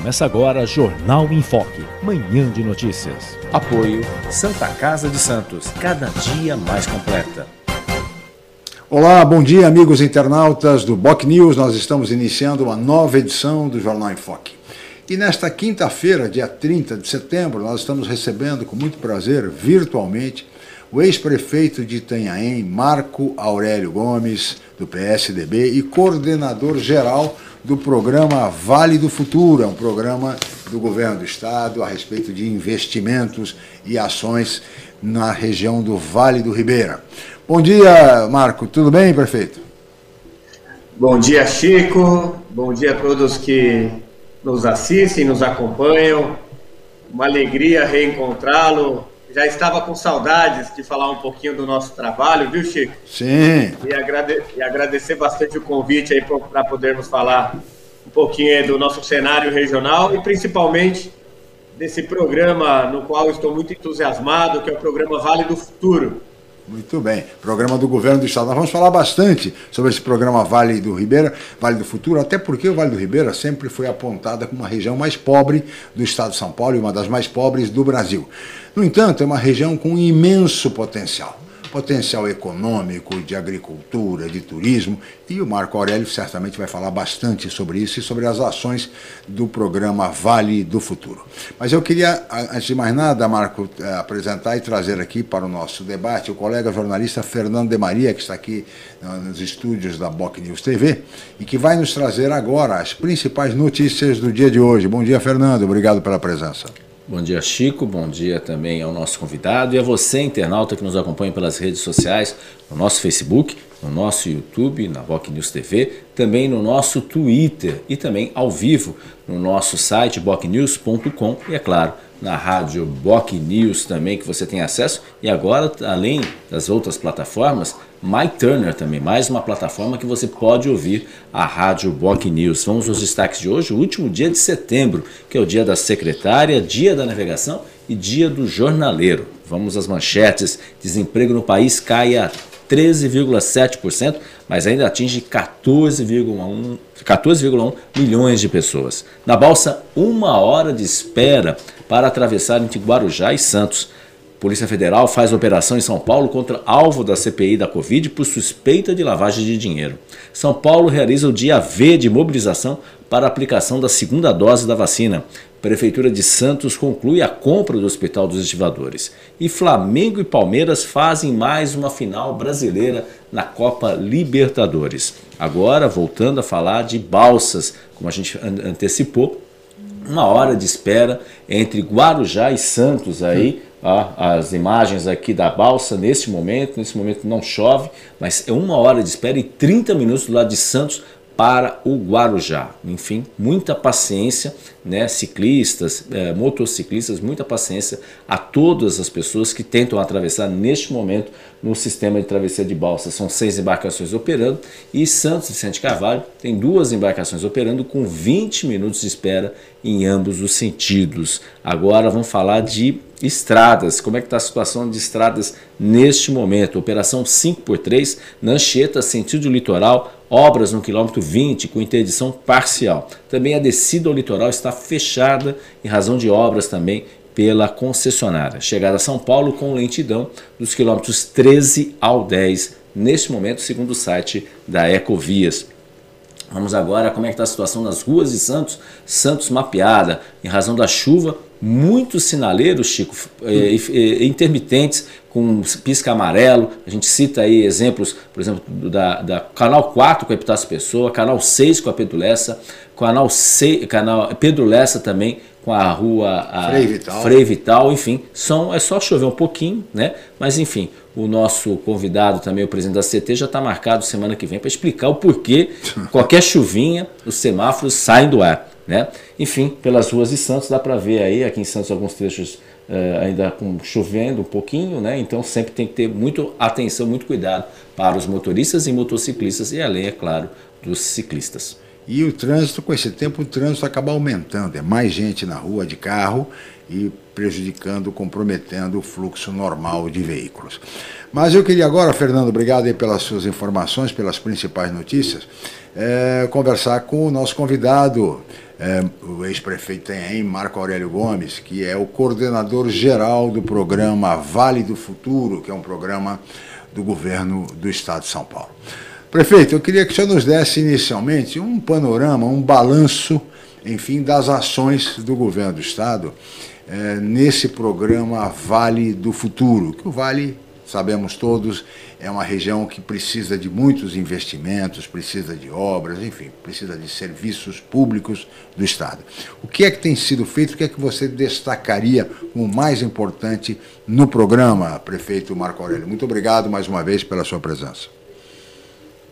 Começa agora Jornal em Foque, manhã de notícias. Apoio Santa Casa de Santos, cada dia mais completa. Olá, bom dia, amigos internautas do Boc News. Nós estamos iniciando uma nova edição do Jornal em Foque. E nesta quinta-feira, dia 30 de setembro, nós estamos recebendo com muito prazer, virtualmente, o ex-prefeito de Itanhaém, Marco Aurélio Gomes, do PSDB, e coordenador geral do programa Vale do Futuro, é um programa do governo do estado a respeito de investimentos e ações na região do Vale do Ribeira. Bom dia, Marco. Tudo bem, prefeito? Bom dia, Chico. Bom dia a todos que nos assistem, nos acompanham. Uma alegria reencontrá-lo já estava com saudades de falar um pouquinho do nosso trabalho, viu, Chico? Sim. E, agrade e agradecer bastante o convite aí para podermos falar um pouquinho do nosso cenário regional e principalmente desse programa no qual estou muito entusiasmado, que é o programa Vale do Futuro. Muito bem. Programa do governo do estado. Nós vamos falar bastante sobre esse programa Vale do Ribeira, Vale do Futuro, até porque o Vale do Ribeira sempre foi apontada como uma região mais pobre do estado de São Paulo e uma das mais pobres do Brasil. No entanto, é uma região com imenso potencial potencial econômico, de agricultura, de turismo, e o Marco Aurélio certamente vai falar bastante sobre isso e sobre as ações do programa Vale do Futuro. Mas eu queria, antes de mais nada, Marco, eh, apresentar e trazer aqui para o nosso debate o colega jornalista Fernando de Maria, que está aqui nos estúdios da Boc News TV e que vai nos trazer agora as principais notícias do dia de hoje. Bom dia, Fernando. Obrigado pela presença. Bom dia, Chico. Bom dia também ao nosso convidado e a você, internauta, que nos acompanha pelas redes sociais, no nosso Facebook, no nosso YouTube, na Boc News TV, também no nosso Twitter e também ao vivo no nosso site bocnews.com e, é claro, na rádio Boc News também, que você tem acesso. E agora, além das outras plataformas, My Turner também, mais uma plataforma que você pode ouvir a Rádio Boc News. Vamos aos destaques de hoje, o último dia de setembro, que é o dia da secretária, dia da navegação e dia do jornaleiro. Vamos às manchetes. Desemprego no país cai a 13,7%, mas ainda atinge 14,1 14, milhões de pessoas. Na balsa, uma hora de espera para atravessar entre Guarujá e Santos. Polícia Federal faz operação em São Paulo contra alvo da CPI da Covid por suspeita de lavagem de dinheiro. São Paulo realiza o dia V de mobilização para a aplicação da segunda dose da vacina. Prefeitura de Santos conclui a compra do Hospital dos Estivadores. E Flamengo e Palmeiras fazem mais uma final brasileira na Copa Libertadores. Agora, voltando a falar de balsas, como a gente antecipou, uma hora de espera entre Guarujá e Santos aí as imagens aqui da balsa nesse momento, nesse momento não chove, mas é uma hora de espera e 30 minutos do lado de Santos para o Guarujá. Enfim, muita paciência, né? ciclistas, é, motociclistas, muita paciência a todas as pessoas que tentam atravessar neste momento no sistema de travessia de balsa. São seis embarcações operando e Santos Vicente Carvalho tem duas embarcações operando com 20 minutos de espera em ambos os sentidos. Agora vamos falar de estradas. Como é que está a situação de estradas neste momento? Operação 5x3, Nancheta, sentido litoral, obras no quilômetro 20 com interdição parcial. Também a descida ao litoral está fechada em razão de obras também pela concessionária. Chegada a São Paulo com lentidão dos quilômetros 13 ao 10, neste momento, segundo o site da Ecovias. Vamos agora como é que está a situação nas ruas de Santos. Santos mapeada em razão da chuva, muitos sinaleiros, Chico, eh, eh, intermitentes com pisca amarelo. A gente cita aí exemplos, por exemplo, da, da Canal 4 com a Epitácio Pessoa, Canal 6 com a Pedro Lessa, canal, C, canal Pedro Lessa também, com a rua a Frei Vital. Frei Vital, enfim, são, é só chover um pouquinho, né? Mas enfim, o nosso convidado também, o presidente da CT, já está marcado semana que vem para explicar o porquê qualquer chuvinha os semáforos saem do ar, né? Enfim, pelas ruas de Santos dá para ver aí, aqui em Santos alguns trechos uh, ainda com, chovendo um pouquinho, né? Então sempre tem que ter muito atenção, muito cuidado para os motoristas e motociclistas e além, é claro, dos ciclistas. E o trânsito, com esse tempo, o trânsito acaba aumentando. É mais gente na rua de carro e prejudicando, comprometendo o fluxo normal de veículos. Mas eu queria agora, Fernando, obrigado pelas suas informações, pelas principais notícias, é, conversar com o nosso convidado, é, o ex-prefeito Tenhaém, Marco Aurélio Gomes, que é o coordenador geral do programa Vale do Futuro, que é um programa do governo do Estado de São Paulo. Prefeito, eu queria que o senhor nos desse inicialmente um panorama, um balanço, enfim, das ações do governo do Estado é, nesse programa Vale do Futuro, que o Vale, sabemos todos, é uma região que precisa de muitos investimentos, precisa de obras, enfim, precisa de serviços públicos do Estado. O que é que tem sido feito? O que é que você destacaria como mais importante no programa, prefeito Marco Aurélio? Muito obrigado mais uma vez pela sua presença.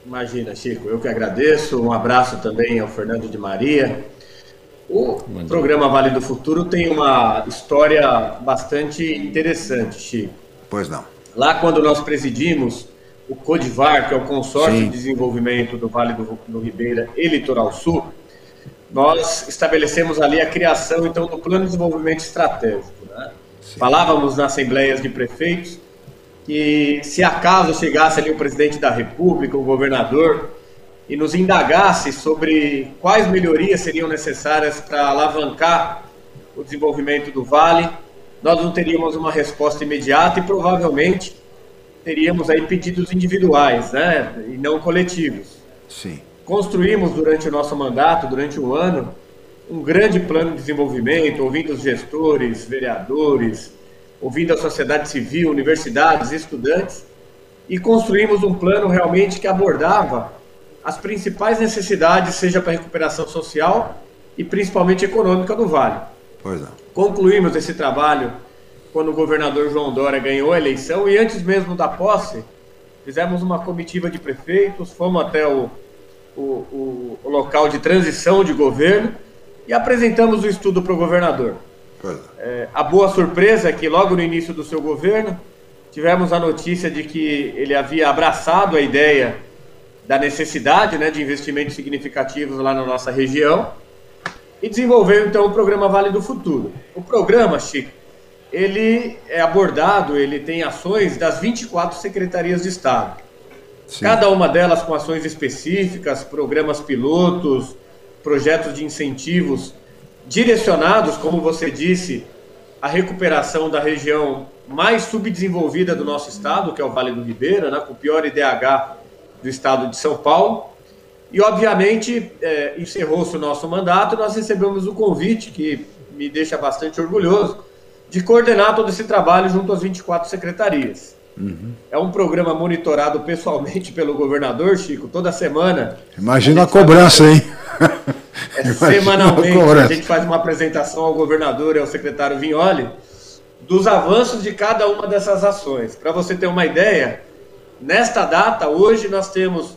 Imagina, Chico, eu que agradeço. Um abraço também ao Fernando de Maria. O programa Vale do Futuro tem uma história bastante interessante, Chico. Pois não. Lá quando nós presidimos o CODIVAR, que é o Consórcio Sim. de Desenvolvimento do Vale do, do Ribeira e Litoral Sul, nós estabelecemos ali a criação então do Plano de Desenvolvimento Estratégico. Né? Falávamos nas assembleias de prefeitos que se acaso chegasse ali o presidente da República, o governador, e nos indagasse sobre quais melhorias seriam necessárias para alavancar o desenvolvimento do Vale, nós não teríamos uma resposta imediata e provavelmente teríamos aí pedidos individuais, né, e não coletivos. Sim. Construímos durante o nosso mandato, durante um ano, um grande plano de desenvolvimento, ouvindo os gestores, vereadores, ouvindo a sociedade civil, universidades, estudantes, e construímos um plano realmente que abordava as principais necessidades, seja para a recuperação social e principalmente econômica do Vale. Pois é. Concluímos esse trabalho quando o governador João Dória ganhou a eleição e antes mesmo da posse, fizemos uma comitiva de prefeitos, fomos até o, o, o, o local de transição de governo e apresentamos o estudo para o governador. É, a boa surpresa é que logo no início do seu governo tivemos a notícia de que ele havia abraçado a ideia da necessidade né, de investimentos significativos lá na nossa região e desenvolveu então o programa Vale do Futuro. O programa, Chico, ele é abordado, ele tem ações das 24 secretarias de Estado. Sim. Cada uma delas com ações específicas, programas pilotos, projetos de incentivos direcionados, como você disse, à recuperação da região mais subdesenvolvida do nosso estado, que é o Vale do Ribeira, né, com o pior IDH do estado de São Paulo. E, obviamente, é, encerrou-se o nosso mandato, nós recebemos o convite, que me deixa bastante orgulhoso, de coordenar todo esse trabalho junto às 24 secretarias. Uhum. É um programa monitorado pessoalmente pelo governador, Chico, toda semana. Imagina a, a cobrança, hein? É, semanalmente a gente faz uma apresentação ao governador e ao secretário Vignoli dos avanços de cada uma dessas ações. Para você ter uma ideia, nesta data, hoje, nós temos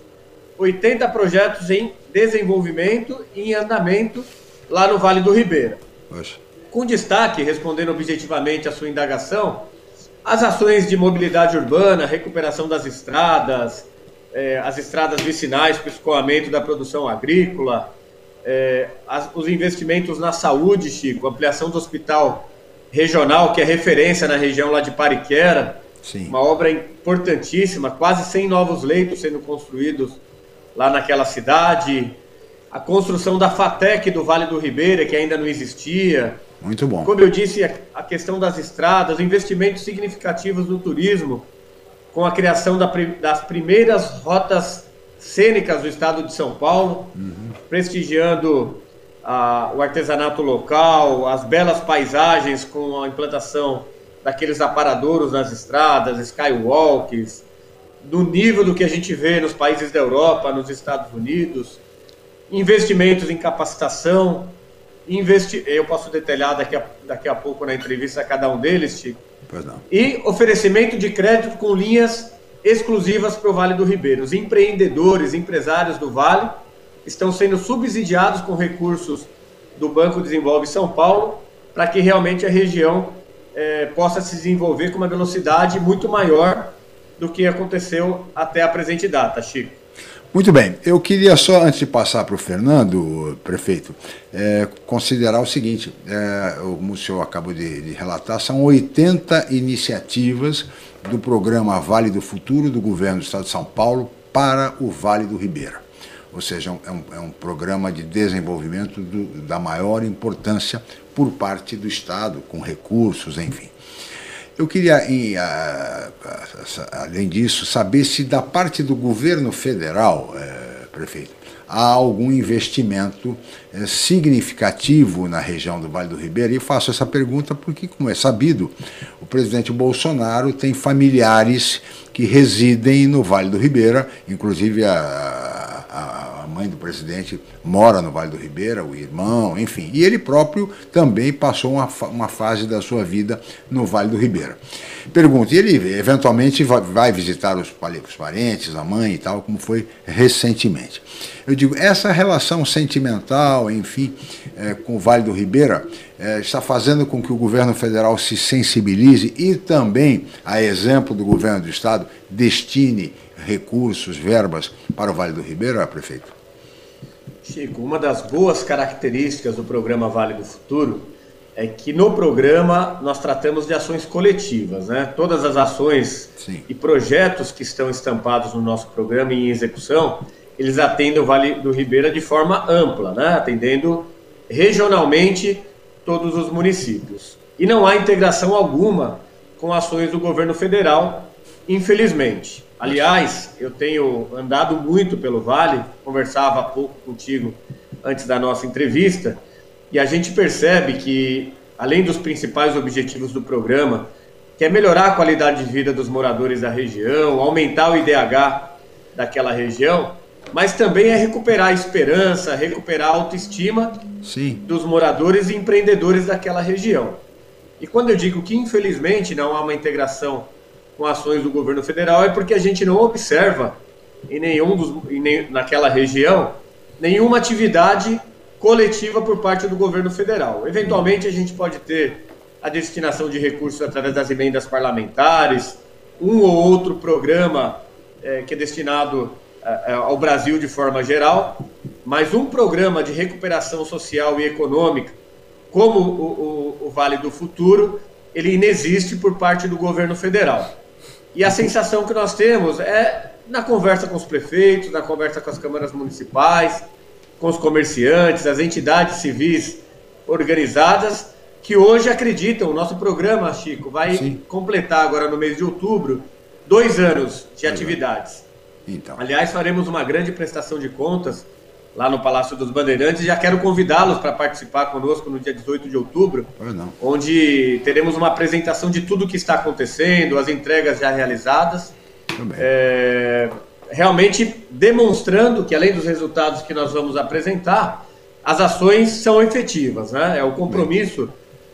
80 projetos em desenvolvimento e em andamento lá no Vale do Ribeira. Poxa. Com destaque, respondendo objetivamente à sua indagação, as ações de mobilidade urbana, recuperação das estradas, eh, as estradas vicinais para o escoamento da produção agrícola, é, as, os investimentos na saúde, Chico, ampliação do hospital regional, que é referência na região lá de Pariquera, Sim. uma obra importantíssima, quase 100 novos leitos sendo construídos lá naquela cidade, a construção da FATEC do Vale do Ribeira, que ainda não existia. Muito bom. Como eu disse, a questão das estradas, investimentos significativos no turismo, com a criação da, das primeiras rotas cênicas do estado de São Paulo, uhum. prestigiando a, o artesanato local, as belas paisagens com a implantação daqueles aparadouros nas estradas, skywalks, do nível do que a gente vê nos países da Europa, nos Estados Unidos. investimentos em capacitação, investi eu posso detalhar daqui a, daqui a pouco na entrevista a cada um deles, Chico. E oferecimento de crédito com linhas exclusivas para o Vale do Ribeiro. Os empreendedores, empresários do Vale estão sendo subsidiados com recursos do Banco Desenvolve São Paulo para que realmente a região é, possa se desenvolver com uma velocidade muito maior do que aconteceu até a presente data, Chico. Muito bem, eu queria só, antes de passar para o Fernando, prefeito, é, considerar o seguinte: é, como o senhor acabou de, de, relatar, são 80 iniciativas do programa Vale do Futuro do governo do Estado de São Paulo para o Vale do Ribeira. Ou seja, é um, é um programa de desenvolvimento do, da maior importância por parte do Estado, com recursos, enfim. Eu queria, em, a, a, além disso, saber se da parte do governo federal, é, prefeito, há algum investimento é, significativo na região do Vale do Ribeira. E faço essa pergunta porque, como é sabido, o presidente Bolsonaro tem familiares que residem no Vale do Ribeira, inclusive a, mãe do presidente mora no Vale do Ribeira, o irmão, enfim. E ele próprio também passou uma, uma fase da sua vida no Vale do Ribeira. Pergunta, e ele eventualmente vai visitar os, os parentes, a mãe e tal, como foi recentemente. Eu digo, essa relação sentimental, enfim, é, com o Vale do Ribeira, é, está fazendo com que o governo federal se sensibilize e também, a exemplo do governo do estado, destine recursos, verbas para o Vale do Ribeira, prefeito? Chico, uma das boas características do programa Vale do Futuro é que no programa nós tratamos de ações coletivas, né? Todas as ações Sim. e projetos que estão estampados no nosso programa em execução, eles atendem o Vale do Ribeira de forma ampla, né? Atendendo regionalmente todos os municípios. E não há integração alguma com ações do governo federal, infelizmente. Aliás, eu tenho andado muito pelo Vale, conversava há pouco contigo antes da nossa entrevista, e a gente percebe que, além dos principais objetivos do programa, que é melhorar a qualidade de vida dos moradores da região, aumentar o IDH daquela região, mas também é recuperar a esperança, recuperar a autoestima Sim. dos moradores e empreendedores daquela região. E quando eu digo que, infelizmente, não há uma integração com ações do governo federal é porque a gente não observa em nenhum dos, em naquela região nenhuma atividade coletiva por parte do governo federal. Eventualmente a gente pode ter a destinação de recursos através das emendas parlamentares, um ou outro programa é, que é destinado é, ao Brasil de forma geral, mas um programa de recuperação social e econômica, como o, o, o Vale do Futuro, ele inexiste por parte do governo federal. E a sensação que nós temos é na conversa com os prefeitos, na conversa com as câmaras municipais, com os comerciantes, as entidades civis organizadas, que hoje acreditam. O nosso programa, Chico, vai Sim. completar agora no mês de outubro dois anos de atividades. Então. Aliás, faremos uma grande prestação de contas lá no Palácio dos Bandeirantes. Já quero convidá-los para participar conosco no dia 18 de outubro, onde teremos uma apresentação de tudo o que está acontecendo, as entregas já realizadas. É, realmente demonstrando que, além dos resultados que nós vamos apresentar, as ações são efetivas. Né? É o compromisso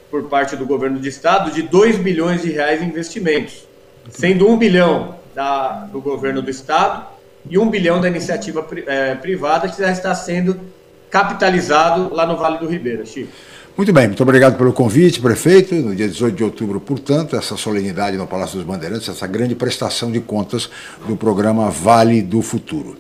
por parte do governo de estado de 2 bilhões de reais em investimentos, sendo 1 bilhão da, do governo do estado e um bilhão da iniciativa é, privada que já está sendo capitalizado lá no Vale do Ribeira, Chico. Muito bem, muito obrigado pelo convite, prefeito. No dia 18 de outubro, portanto, essa solenidade no Palácio dos Bandeirantes, essa grande prestação de contas do programa Vale do Futuro.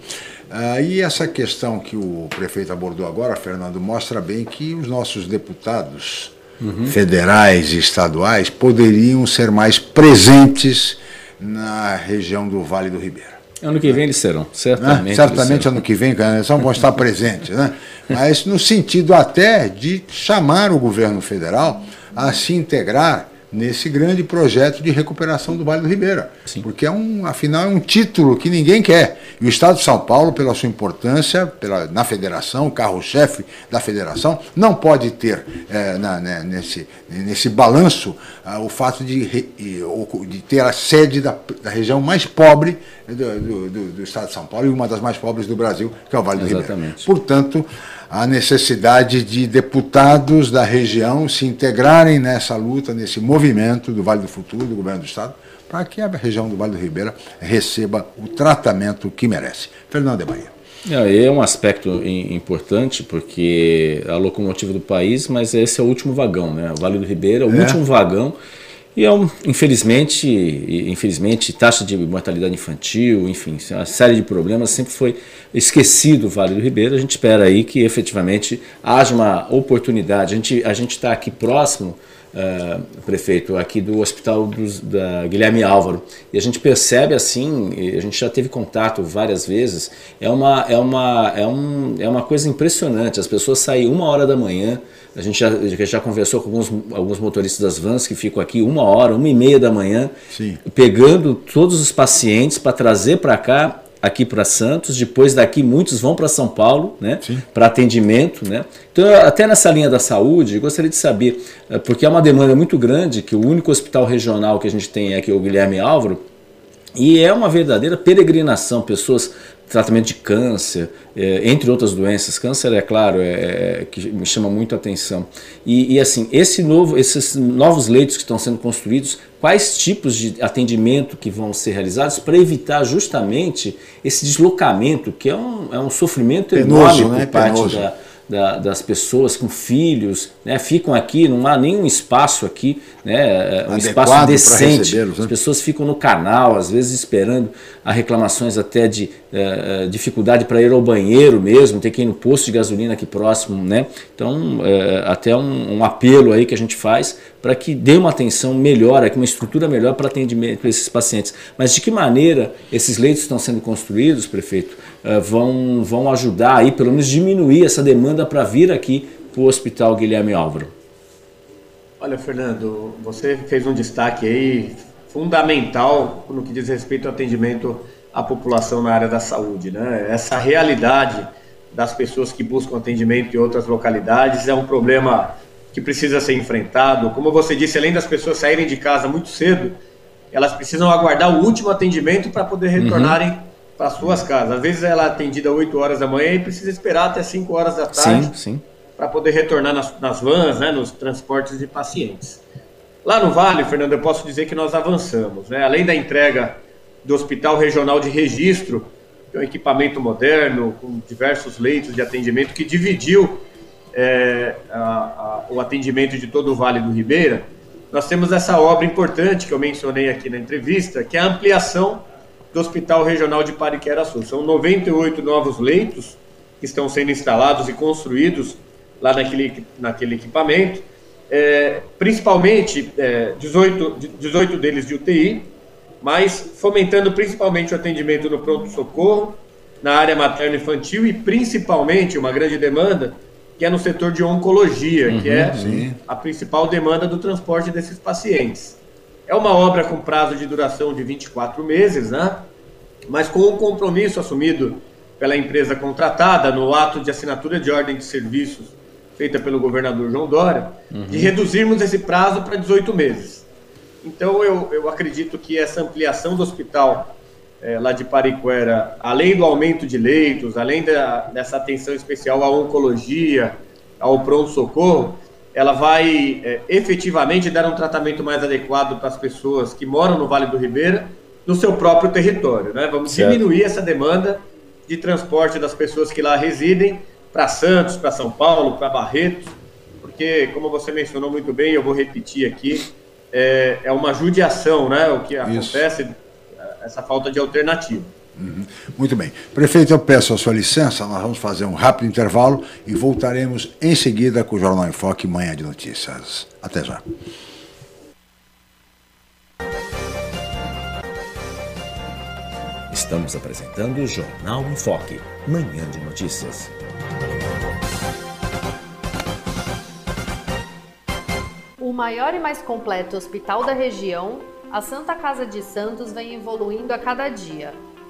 Ah, e essa questão que o prefeito abordou agora, Fernando, mostra bem que os nossos deputados uhum. federais e estaduais poderiam ser mais presentes na região do Vale do Ribeira. Ano que vem eles serão, certamente. Né? Certamente serão. ano que vem, eles vão estar presentes, né? Mas no sentido até de chamar o governo federal a se integrar nesse grande projeto de recuperação do Vale do Ribeira. Sim. Porque, é um, afinal, é um título que ninguém quer. E o Estado de São Paulo, pela sua importância pela, na federação, carro-chefe da federação, não pode ter é, na, né, nesse, nesse balanço ah, o fato de, de ter a sede da, da região mais pobre do, do, do, do, Estado de São Paulo e uma das mais pobres do Brasil, que é o Vale do Exatamente. Ribeira. Portanto, a necessidade de deputados da região se integrarem nessa luta, nesse movimento do Vale do Futuro, do governo do Estado, para que a região do Vale do Ribeira receba o tratamento que merece. Fernando de Bahia. É um aspecto importante porque a locomotiva do país, mas esse é o último vagão, né? O Vale do Ribeira é o é. último vagão e é um, infelizmente, infelizmente, taxa de mortalidade infantil, enfim, uma série de problemas sempre foi esquecido o Vale do Ribeira. A gente espera aí que efetivamente haja uma oportunidade. A gente a gente está aqui próximo, uh, prefeito, aqui do Hospital dos, da Guilherme Álvaro e a gente percebe assim, a gente já teve contato várias vezes. É uma é uma é um, é uma coisa impressionante. As pessoas saem uma hora da manhã a gente já, já conversou com alguns, alguns motoristas das vans que ficam aqui uma hora, uma e meia da manhã, Sim. pegando todos os pacientes para trazer para cá, aqui para Santos. Depois daqui, muitos vão para São Paulo, né? Para atendimento, né? Então, até nessa linha da saúde, gostaria de saber, eh, porque é uma demanda muito grande, que o único hospital regional que a gente tem é aqui, o Guilherme Álvaro, e é uma verdadeira peregrinação, pessoas tratamento de câncer, é, entre outras doenças. Câncer, é claro, é, é, que me chama muito a atenção. E, e, assim, esse novo, esses novos leitos que estão sendo construídos, quais tipos de atendimento que vão ser realizados para evitar justamente esse deslocamento, que é um, é um sofrimento Penoso, enorme por né? parte Penoso. da da, das pessoas com filhos, né, ficam aqui, não há nenhum espaço aqui, né, é, um espaço decente. Né? As pessoas ficam no canal, às vezes esperando a reclamações até de é, dificuldade para ir ao banheiro mesmo, ter que ir no posto de gasolina aqui próximo, né? Então, é, até um, um, apelo aí que a gente faz para que dê uma atenção melhor, aqui, uma estrutura melhor para atendimento para esses pacientes. Mas de que maneira esses leitos estão sendo construídos, prefeito? Eh, vão, vão ajudar aí, pelo menos diminuir essa demanda para vir aqui para o Hospital Guilherme Álvaro? Olha, Fernando, você fez um destaque aí fundamental no que diz respeito ao atendimento à população na área da saúde. Né? Essa realidade das pessoas que buscam atendimento em outras localidades é um problema que precisa ser enfrentado. Como você disse, além das pessoas saírem de casa muito cedo, elas precisam aguardar o último atendimento para poder retornarem uhum para suas casas. Às vezes ela é atendida 8 horas da manhã e precisa esperar até 5 horas da tarde para poder retornar nas, nas vans, né, nos transportes de pacientes. Lá no Vale, Fernando, eu posso dizer que nós avançamos. Né? Além da entrega do Hospital Regional de Registro, que é um equipamento moderno, com diversos leitos de atendimento, que dividiu é, a, a, o atendimento de todo o Vale do Ribeira, nós temos essa obra importante que eu mencionei aqui na entrevista, que é a ampliação do Hospital Regional de Pariquera-Sul. São 98 novos leitos que estão sendo instalados e construídos lá naquele, naquele equipamento, é, principalmente é, 18, 18 deles de UTI, mas fomentando principalmente o atendimento no pronto-socorro, na área materno-infantil e principalmente uma grande demanda que é no setor de oncologia, uhum, que é sim. a principal demanda do transporte desses pacientes. É uma obra com prazo de duração de 24 meses, né? mas com um compromisso assumido pela empresa contratada no ato de assinatura de ordem de serviços feita pelo governador João Dória, uhum. de reduzirmos esse prazo para 18 meses. Então, eu, eu acredito que essa ampliação do hospital é, lá de Pariquera, além do aumento de leitos, além da, dessa atenção especial à oncologia, ao pronto-socorro, ela vai é, efetivamente dar um tratamento mais adequado para as pessoas que moram no Vale do Ribeira, no seu próprio território. Né? Vamos certo. diminuir essa demanda de transporte das pessoas que lá residem para Santos, para São Paulo, para Barretos, porque, como você mencionou muito bem, eu vou repetir aqui, é, é uma judiação né? o que Isso. acontece, essa falta de alternativa. Uhum. Muito bem. Prefeito, eu peço a sua licença, nós vamos fazer um rápido intervalo e voltaremos em seguida com o Jornal em Foque Manhã de Notícias. Até já. Estamos apresentando o Jornal em Foque, Manhã de Notícias. O o maior e mais completo hospital da região, a Santa Casa de Santos vem evoluindo a cada dia,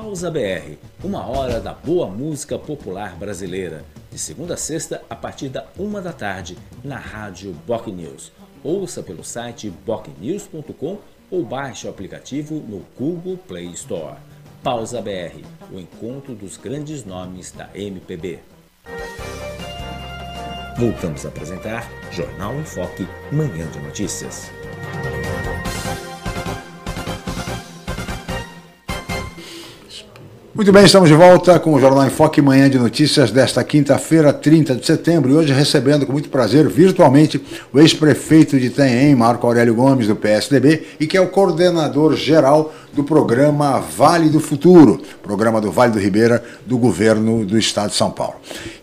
Pausa BR, uma hora da boa música popular brasileira, de segunda a sexta a partir da uma da tarde, na rádio Boc News. Ouça pelo site bocnews.com ou baixe o aplicativo no Google Play Store. Pausa BR, o encontro dos grandes nomes da MPB. Voltamos a apresentar Jornal em Foque, Manhã de Notícias. Muito bem, estamos de volta com o Jornal em Foque, manhã de notícias desta quinta-feira, 30 de setembro, e hoje recebendo com muito prazer, virtualmente, o ex-prefeito de Itanhaém, Marco Aurélio Gomes, do PSDB, e que é o coordenador geral do programa Vale do Futuro, programa do Vale do Ribeira, do governo do estado de São Paulo.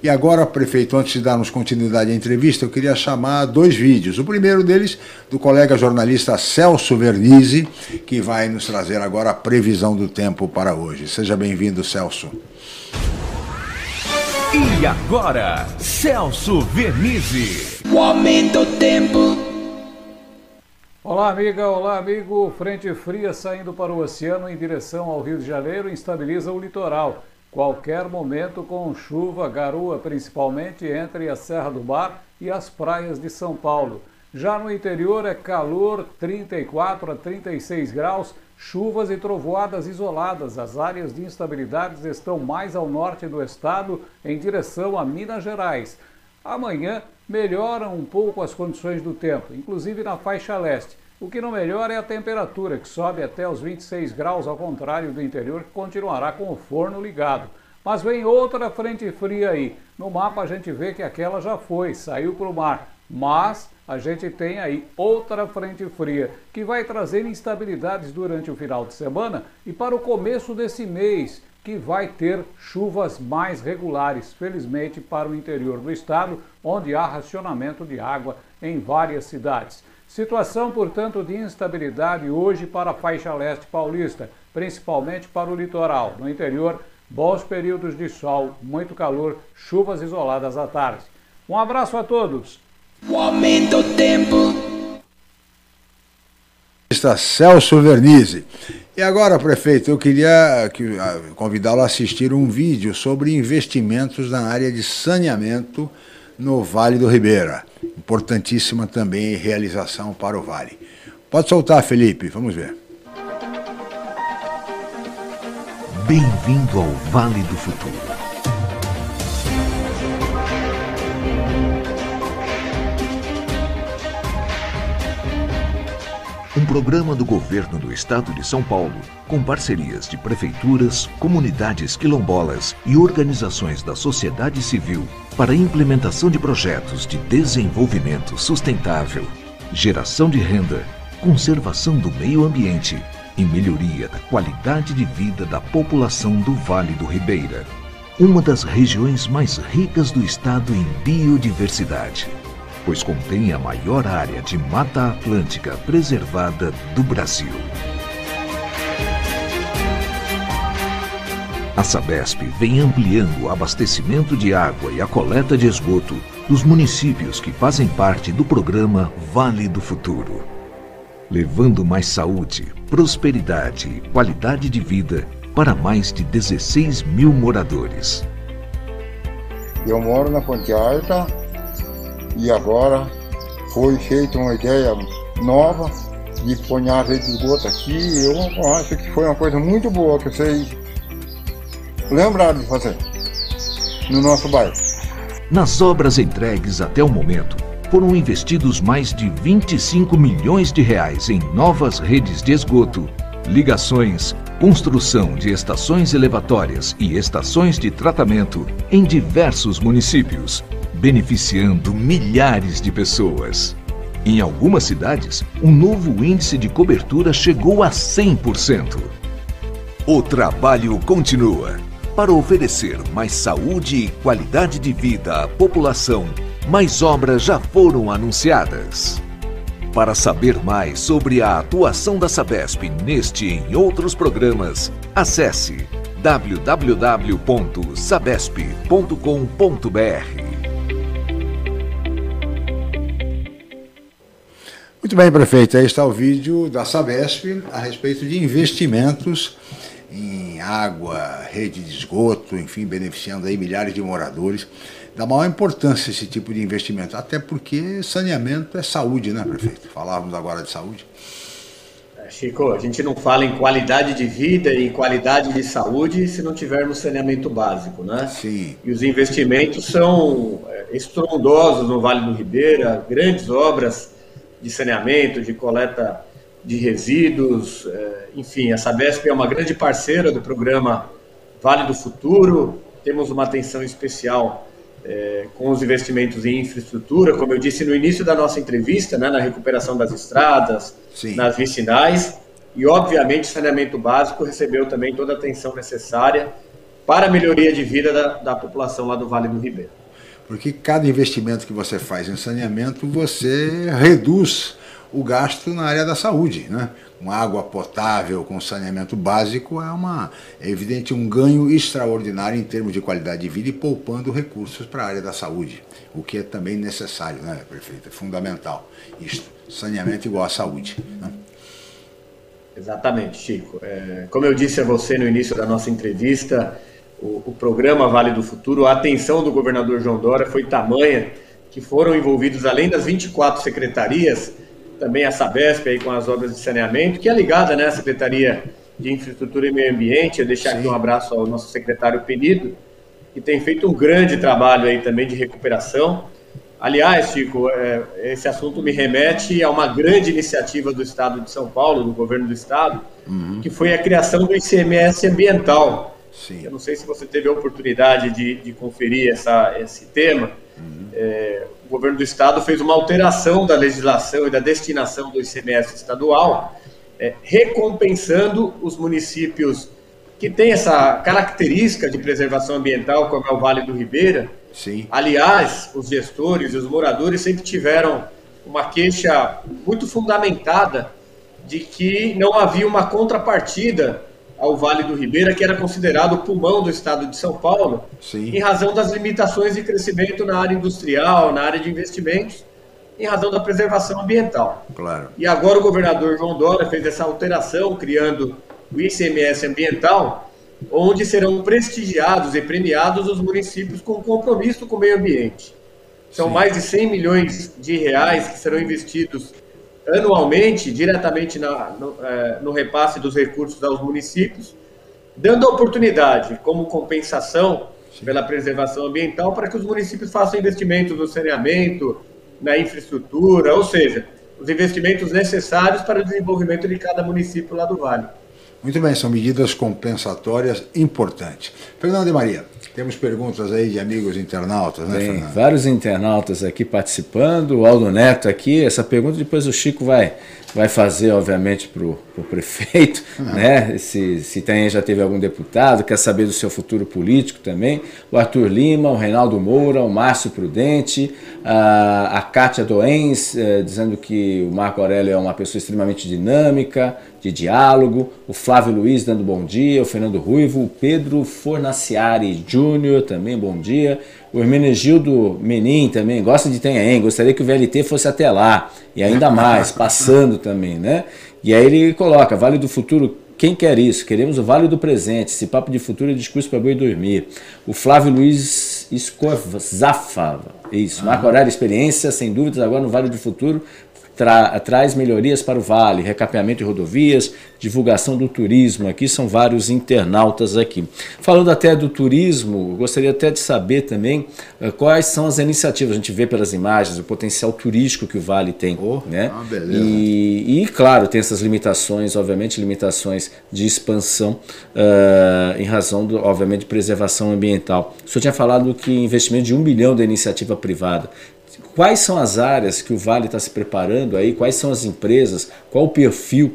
E agora, prefeito, antes de darmos continuidade à entrevista, eu queria chamar dois vídeos. O primeiro deles, do colega jornalista Celso Vernizzi, que vai nos trazer agora a previsão do tempo para hoje. Seja bem-vindo, Celso. E agora, Celso Vernizzi. O aumento do tempo. Olá, amiga, olá, amigo. Frente fria saindo para o oceano em direção ao Rio de Janeiro instabiliza o litoral. Qualquer momento com chuva, garoa principalmente entre a Serra do Mar e as praias de São Paulo. Já no interior é calor, 34 a 36 graus, chuvas e trovoadas isoladas. As áreas de instabilidades estão mais ao norte do estado, em direção a Minas Gerais. Amanhã melhoram um pouco as condições do tempo, inclusive na faixa leste. O que não melhora é a temperatura, que sobe até os 26 graus, ao contrário do interior, que continuará com o forno ligado. Mas vem outra frente fria aí. No mapa a gente vê que aquela já foi, saiu para o mar. Mas a gente tem aí outra frente fria que vai trazer instabilidades durante o final de semana e para o começo desse mês, que vai ter chuvas mais regulares, felizmente para o interior do estado, onde há racionamento de água em várias cidades. Situação, portanto, de instabilidade hoje para a faixa leste paulista, principalmente para o litoral. No interior, bons períodos de sol, muito calor, chuvas isoladas à tarde. Um abraço a todos. O aumento do tempo. Está Celso Vernizzi. E agora, prefeito, eu queria convidá-lo a assistir um vídeo sobre investimentos na área de saneamento no Vale do Ribeira. Importantíssima também realização para o Vale. Pode soltar, Felipe, vamos ver. Bem-vindo ao Vale do Futuro. Um programa do governo do estado de São Paulo, com parcerias de prefeituras, comunidades quilombolas e organizações da sociedade civil para a implementação de projetos de desenvolvimento sustentável, geração de renda, conservação do meio ambiente e melhoria da qualidade de vida da população do Vale do Ribeira, uma das regiões mais ricas do estado em biodiversidade pois contém a maior área de Mata Atlântica preservada do Brasil. A Sabesp vem ampliando o abastecimento de água e a coleta de esgoto dos municípios que fazem parte do programa Vale do Futuro, levando mais saúde, prosperidade e qualidade de vida para mais de 16 mil moradores. Eu moro na Ponte Alta e agora foi feita uma ideia nova de pôr a rede de esgoto aqui. Eu acho que foi uma coisa muito boa que vocês lembraram de fazer no nosso bairro. Nas obras entregues até o momento, foram investidos mais de 25 milhões de reais em novas redes de esgoto, ligações, construção de estações elevatórias e estações de tratamento em diversos municípios, beneficiando milhares de pessoas. Em algumas cidades, um novo índice de cobertura chegou a 100%. O trabalho continua para oferecer mais saúde e qualidade de vida à população. Mais obras já foram anunciadas. Para saber mais sobre a atuação da Sabesp neste e em outros programas, acesse www.sabesp.com.br. Muito bem, prefeito. Aí está o vídeo da Sabesp a respeito de investimentos em água, rede de esgoto, enfim, beneficiando aí milhares de moradores. Da maior importância esse tipo de investimento, até porque saneamento é saúde, né, prefeito? Falávamos agora de saúde. É, Chico, a gente não fala em qualidade de vida e qualidade de saúde se não tivermos saneamento básico, né? Sim. E os investimentos são é, estrondosos no Vale do Ribeira, grandes obras de saneamento, de coleta de resíduos, é, enfim, a Sabesp é uma grande parceira do programa Vale do Futuro, temos uma atenção especial é, com os investimentos em infraestrutura, como eu disse no início da nossa entrevista, né, na recuperação das estradas, Sim. nas vicinais, e obviamente saneamento básico recebeu também toda a atenção necessária para a melhoria de vida da, da população lá do Vale do Ribeira. Porque cada investimento que você faz em saneamento, você reduz o gasto na área da saúde, né? Com água potável, com saneamento básico, é uma é evidente um ganho extraordinário em termos de qualidade de vida e poupando recursos para a área da saúde, o que é também necessário, né, prefeito? É fundamental. Isto, saneamento igual à saúde. Né? Exatamente, Chico. É, como eu disse a você no início da nossa entrevista, o, o, programa Vale do Futuro, a atenção do governador João Dória foi tamanha que foram envolvidos, além das 24 secretarias, também a Sabesp aí com as obras de saneamento, que é ligada né, à Secretaria de Infraestrutura e Meio Ambiente. Eu deixar Sim. aqui um abraço ao nosso secretário Penido, que tem feito um grande trabalho aí também de recuperação. Aliás, Chico, é, esse assunto me remete a uma grande iniciativa do Estado de São Paulo, do governo do Estado, uhum. que foi a criação do ICMS ambiental. Sim. Eu não sei se você teve a oportunidade de, de conferir essa, esse tema. Uhum. É, o governo do estado fez uma alteração da legislação e da destinação do ICMS estadual, é, recompensando os municípios que têm essa característica de preservação ambiental, como é o Vale do Ribeira. Sim. Aliás, os gestores e os moradores sempre tiveram uma queixa muito fundamentada de que não havia uma contrapartida ao Vale do Ribeira, que era considerado o pulmão do estado de São Paulo, Sim. em razão das limitações de crescimento na área industrial, na área de investimentos, em razão da preservação ambiental. Claro. E agora o governador João Dória fez essa alteração, criando o ICMS ambiental, onde serão prestigiados e premiados os municípios com compromisso com o meio ambiente. São Sim. mais de 100 milhões de reais que serão investidos anualmente, diretamente na, no, é, no, repasse dos recursos aos municípios, dando oportunidade, como compensação pela preservação ambiental, para que os municípios façam investimentos no saneamento, na infraestrutura, ou seja, os investimentos necessários para o desenvolvimento de cada município lá do Vale. Muito bem, são medidas compensatórias importantes. Fernando de Maria, temos perguntas aí de amigos internautas, né, Tem Fernando? vários internautas aqui participando, o Aldo Neto aqui, essa pergunta depois o Chico vai, vai fazer, obviamente, para o prefeito, uhum. né? Se, se tem, já teve algum deputado, quer saber do seu futuro político também. O Arthur Lima, o Reinaldo Moura, o Márcio Prudente, a, Kátia Doens, eh, dizendo que o Marco Aurélio é uma pessoa extremamente dinâmica, de diálogo, o Flávio Luiz dando bom dia, o Fernando Ruivo, o Pedro Fornaciari Júnior também bom dia, o Hermenegildo Menin também gosta de Tenhaém, gostaria que o VLT fosse até lá e ainda mais, passando também, né? E aí ele coloca, Vale do Futuro quem quer isso? Queremos o Vale do Presente. Esse papo de futuro é discurso para boi dormir. O Flávio Luiz Escorzafa. Isso. Ah. Marco horário experiência, sem dúvidas, agora no Vale do Futuro tra traz melhorias para o Vale, recapeamento de rodovias, divulgação do turismo. Aqui são vários internautas aqui. Falando até do turismo, gostaria até de saber também uh, quais são as iniciativas. A gente vê pelas imagens o potencial turístico que o Vale tem. Oh, né? Ah, e, e, claro, tem essas limitações, obviamente, limitações de expansão uh, em razão, do, obviamente, de preservação ambiental. O senhor tinha falado que investimento de um bilhão da iniciativa privada. Quais são as áreas que o Vale está se preparando aí? Quais são as empresas? Qual o perfil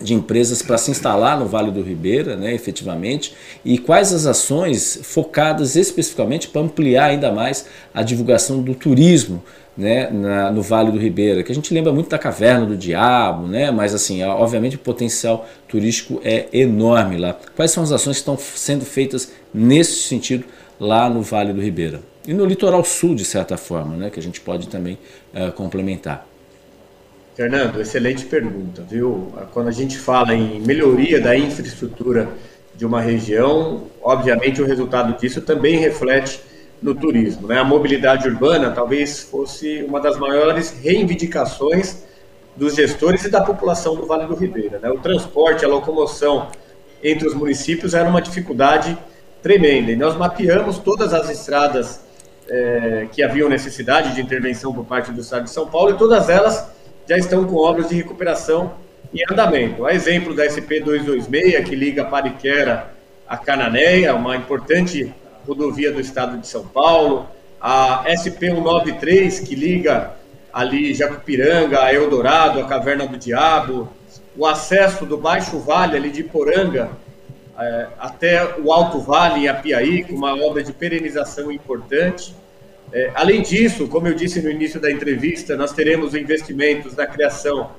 de empresas para se instalar no Vale do Ribeira, né, efetivamente, e quais as ações focadas especificamente para ampliar ainda mais a divulgação do turismo né, na, no Vale do Ribeira, que a gente lembra muito da Caverna do Diabo, né, mas assim, obviamente o potencial turístico é enorme lá. Quais são as ações que estão sendo feitas nesse sentido lá no Vale do Ribeira? e no litoral sul, de certa forma, né, que a gente pode também uh, complementar. Fernando, excelente pergunta, viu? Quando a gente fala em melhoria da infraestrutura de uma região, obviamente o resultado disso também reflete no turismo. Né? A mobilidade urbana talvez fosse uma das maiores reivindicações dos gestores e da população do Vale do Ribeira. Né? O transporte, a locomoção entre os municípios era uma dificuldade tremenda. E nós mapeamos todas as estradas é, que haviam necessidade de intervenção por parte do Estado de São Paulo e todas elas já estão com obras de recuperação em andamento. A exemplo da SP-226, que liga Pariquera a Cananéia, uma importante rodovia do Estado de São Paulo, a SP-193, que liga ali Jacupiranga, a Eldorado, a Caverna do Diabo, o acesso do Baixo Vale ali de Poranga é, até o Alto Vale em Apiaí, com uma obra de perenização importante. É, além disso, como eu disse no início da entrevista, nós teremos investimentos na criação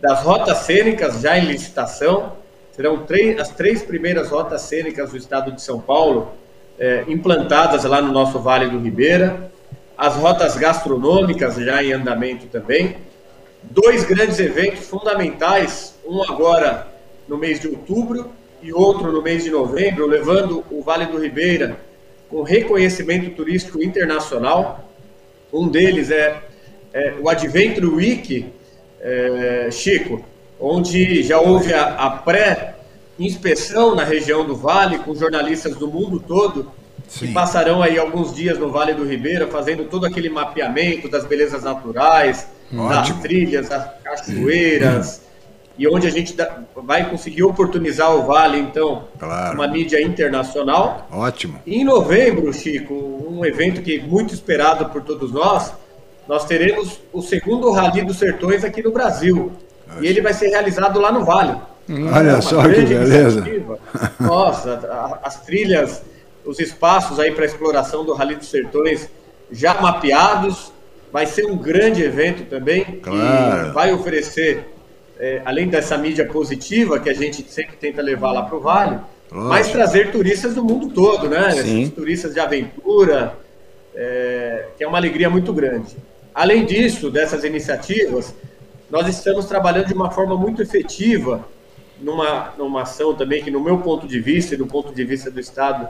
das rotas cênicas já em licitação. Serão três, as três primeiras rotas cênicas do estado de São Paulo é, implantadas lá no nosso Vale do Ribeira. As rotas gastronômicas já em andamento também. Dois grandes eventos fundamentais, um agora no mês de outubro e outro no mês de novembro, levando o Vale do Ribeira com reconhecimento turístico internacional. Um deles é, é o Adventure Week, é, Chico, onde já houve a, a pré-inspeção na região do Vale, com jornalistas do mundo todo, Sim. que passarão aí alguns dias no Vale do Ribeira, fazendo todo aquele mapeamento das belezas naturais, Ótimo. das trilhas, das cachoeiras e onde a gente vai conseguir oportunizar o Vale, então, claro. uma mídia internacional. Ótimo. E em novembro, Chico, um evento que é muito esperado por todos nós, nós teremos o segundo Rally dos Sertões aqui no Brasil. E ele vai ser realizado lá no Vale. Hum, Olha é só que beleza. Nossa, as trilhas, os espaços aí para exploração do Rally dos Sertões já mapeados. Vai ser um grande evento também. Claro. vai oferecer é, além dessa mídia positiva que a gente sempre tenta levar lá para o Vale, Lógico. mas trazer turistas do mundo todo, né? Esses turistas de aventura, é, que é uma alegria muito grande. Além disso, dessas iniciativas, nós estamos trabalhando de uma forma muito efetiva numa, numa ação também que, no meu ponto de vista e do ponto de vista do Estado,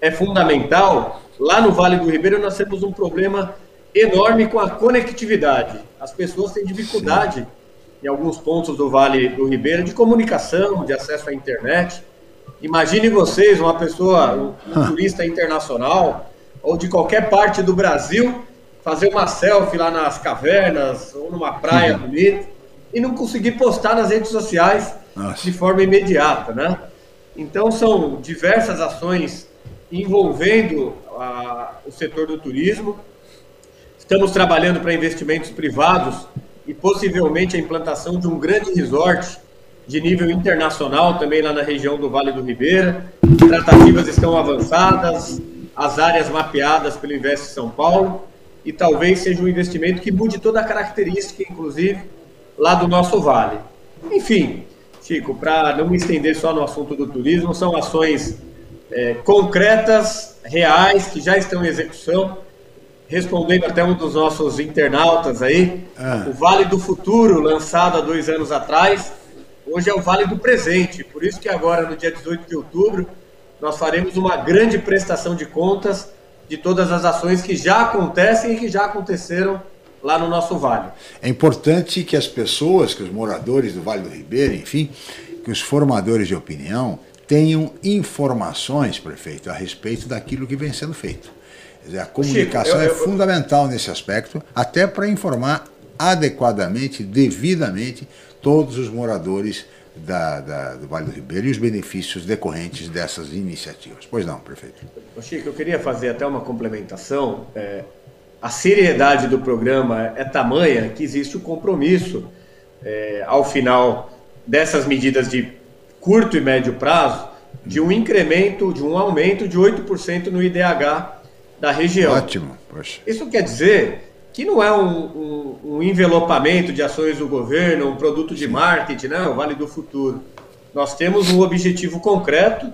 é fundamental. Lá no Vale do Ribeiro, nós temos um problema enorme com a conectividade. As pessoas têm dificuldade. Sim em alguns pontos do Vale do Ribeira de comunicação, de acesso à internet. Imagine vocês, uma pessoa, um, turista internacional ou de qualquer parte do Brasil, fazer uma selfie lá nas cavernas ou numa praia uhum. bonita e não conseguir postar nas redes sociais Nossa. de forma imediata, né? Então são diversas ações envolvendo a, o setor do turismo. Estamos trabalhando para investimentos privados e possivelmente a implantação de um grande resort de nível internacional também lá na região do Vale do Ribeira. Tratativas estão avançadas, as áreas mapeadas pelo Invest São Paulo e talvez seja um investimento que mude toda a característica, inclusive, lá do nosso vale. Enfim, Chico, para não me estender só no assunto do turismo, são ações é, concretas, reais, que já estão em execução. Respondendo até um dos nossos internautas aí, ah. o Vale do Futuro, lançado há dois anos atrás, hoje é o Vale do Presente. Por isso que agora, no dia 18 de outubro, nós faremos uma grande prestação de contas de todas as ações que já acontecem e que já aconteceram lá no nosso vale. É importante que as pessoas, que os moradores do Vale do Ribeira, enfim, que os formadores de opinião tenham informações, prefeito, a respeito daquilo que vem sendo feito. Dizer, a comunicação Chico, eu, eu, é fundamental nesse aspecto, até para informar adequadamente, devidamente, todos os moradores da, da, do Vale do Ribeiro e os benefícios decorrentes dessas iniciativas. Pois não, prefeito. Chico, eu queria fazer até uma complementação. É, a seriedade do programa é tamanha que existe o compromisso, é, ao final dessas medidas de curto e médio prazo, de um incremento, de um aumento de 8% no IDH da região. Ótimo. Poxa. Isso quer dizer que não é um, um, um, envelopamento de ações do governo, um produto de marketing, né? o Vale do Futuro. Nós temos um objetivo concreto,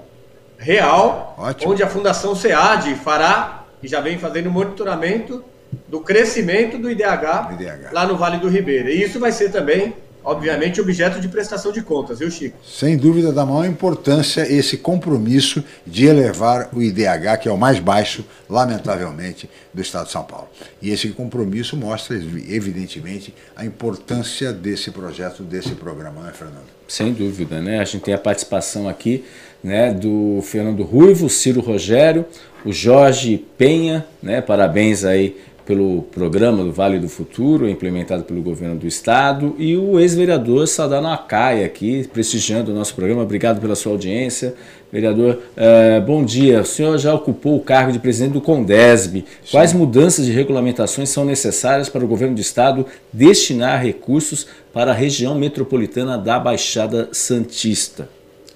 real, Ótimo. onde a Fundação SEAD fará, e já vem fazendo monitoramento do crescimento do IDH, IDH, lá no Vale do Ribeira. E isso vai ser também obviamente, objeto de prestação de contas, viu, Chico? Sem dúvida da maior importância esse compromisso de elevar o IDH, que é o mais baixo, lamentavelmente, do Estado de São Paulo. E esse compromisso mostra, evidentemente, a importância desse projeto, desse programa, né, Fernando? Sem dúvida, né? A gente tem a participação aqui né, do Fernando Ruivo, Ciro Rogério, o Jorge Penha, né? Parabéns aí pelo programa do Vale do Futuro, implementado pelo governo do estado, e o ex-vereador Sadano Akai aqui, prestigiando o nosso programa. Obrigado pela sua audiência. Vereador, uh, bom dia. O senhor já ocupou o cargo de presidente do Condesb. Quais mudanças de regulamentações são necessárias para o governo do estado destinar recursos para a região metropolitana da Baixada Santista?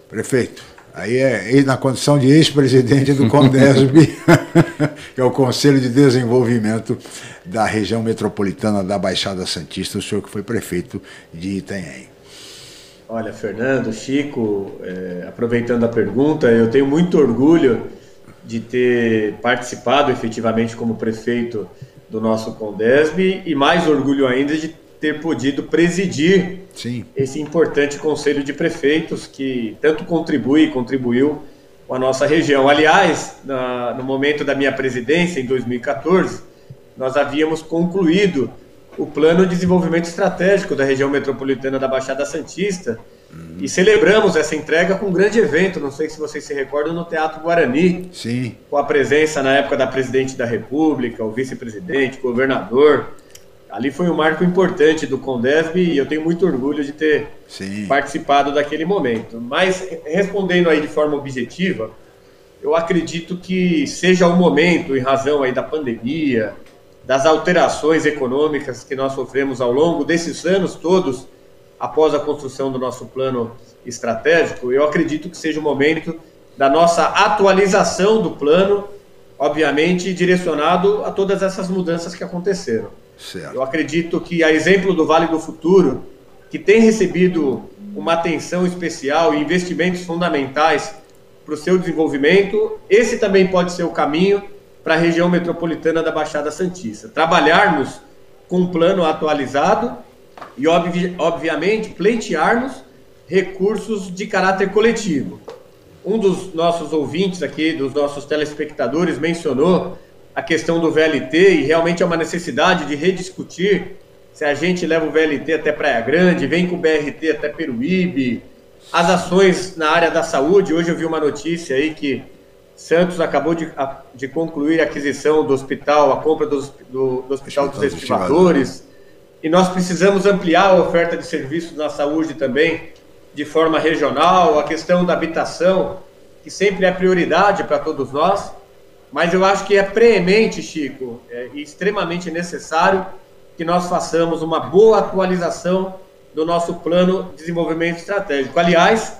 Prefeito. Aí é na condição de ex-presidente do CONDESB, que é o Conselho de Desenvolvimento da região metropolitana da Baixada Santista, o senhor que foi prefeito de Itanhaém. Olha, Fernando, Chico, é, aproveitando a pergunta, eu tenho muito orgulho de ter participado efetivamente como prefeito do nosso Condesb e mais orgulho ainda de ter podido presidir Sim. esse importante conselho de prefeitos que tanto contribui e contribuiu com a nossa região. Aliás, na, no momento da minha presidência, em 2014, nós havíamos concluído o Plano de Desenvolvimento Estratégico da região metropolitana da Baixada Santista uhum. e celebramos essa entrega com um grande evento, não sei se vocês se recordam, no Teatro Guarani, Sim. com a presença na época da presidente da República, o vice-presidente, governador, ali foi um marco importante do Condesb e eu tenho muito orgulho de ter Sim. participado daquele momento. Mas respondendo aí de forma objetiva, eu acredito que seja o momento, em razão aí da pandemia, das alterações econômicas que nós sofremos ao longo desses anos todos, após a construção do nosso plano estratégico, eu acredito que seja o momento da nossa atualização do plano, obviamente direcionado a todas essas mudanças que aconteceram. Certo. Eu acredito que, a exemplo do Vale do Futuro, que tem recebido uma atenção especial e investimentos fundamentais para o seu desenvolvimento, esse também pode ser o caminho para a região metropolitana da Baixada Santista. Trabalharmos com um plano atualizado e, obvi obviamente, pleitearmos recursos de caráter coletivo. Um dos nossos ouvintes aqui, dos nossos telespectadores, mencionou a questão do VLT e realmente é uma necessidade de rediscutir se a gente leva o VLT até Praia Grande, vem com o BRT até Peruíbe, as ações na área da saúde. Hoje eu vi uma notícia aí que Santos acabou de, de concluir a aquisição do hospital, a compra do, do, do Hospital dos Estivadores. E nós precisamos ampliar a oferta de serviços na saúde também, de forma regional, a questão da habitação, que sempre é prioridade para todos nós. Mas eu acho que é preemente, Chico, é, e extremamente necessário que nós façamos uma boa atualização do nosso plano de desenvolvimento estratégico. Aliás,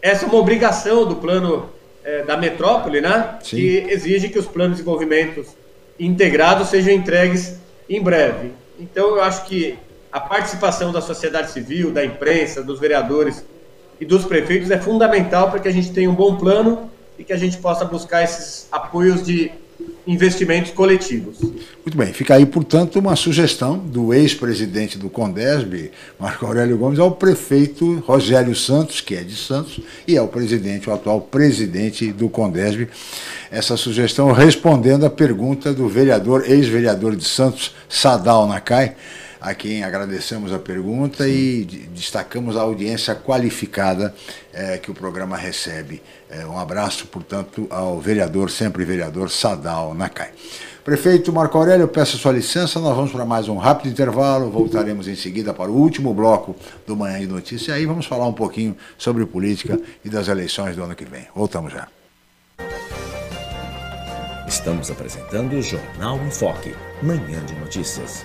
essa é uma obrigação do plano é, da metrópole, né? Sim. Que exige que os planos de desenvolvimento integrados sejam entregues em breve. Então, eu acho que a participação da sociedade civil, da imprensa, dos vereadores e dos prefeitos é fundamental para que a gente tenha um bom plano e que a gente possa buscar esses apoios de investimentos coletivos. Muito bem, fica aí, portanto, uma sugestão do ex-presidente do Condesb, Marco Aurélio Gomes, ao prefeito Rogério Santos, que é de Santos, e ao presidente, o atual presidente do Condesb. Essa sugestão respondendo à pergunta do vereador, ex-vereador de Santos, Sadal Nakai, a quem agradecemos a pergunta e destacamos a audiência qualificada é, que o programa recebe. É, um abraço, portanto, ao vereador, sempre vereador Sadal Nakai. Prefeito Marco Aurélio, eu peço sua licença, nós vamos para mais um rápido intervalo, voltaremos em seguida para o último bloco do Manhã de Notícias e aí vamos falar um pouquinho sobre política e das eleições do ano que vem. Voltamos já. Estamos apresentando o Jornal em Foque, Manhã de Notícias.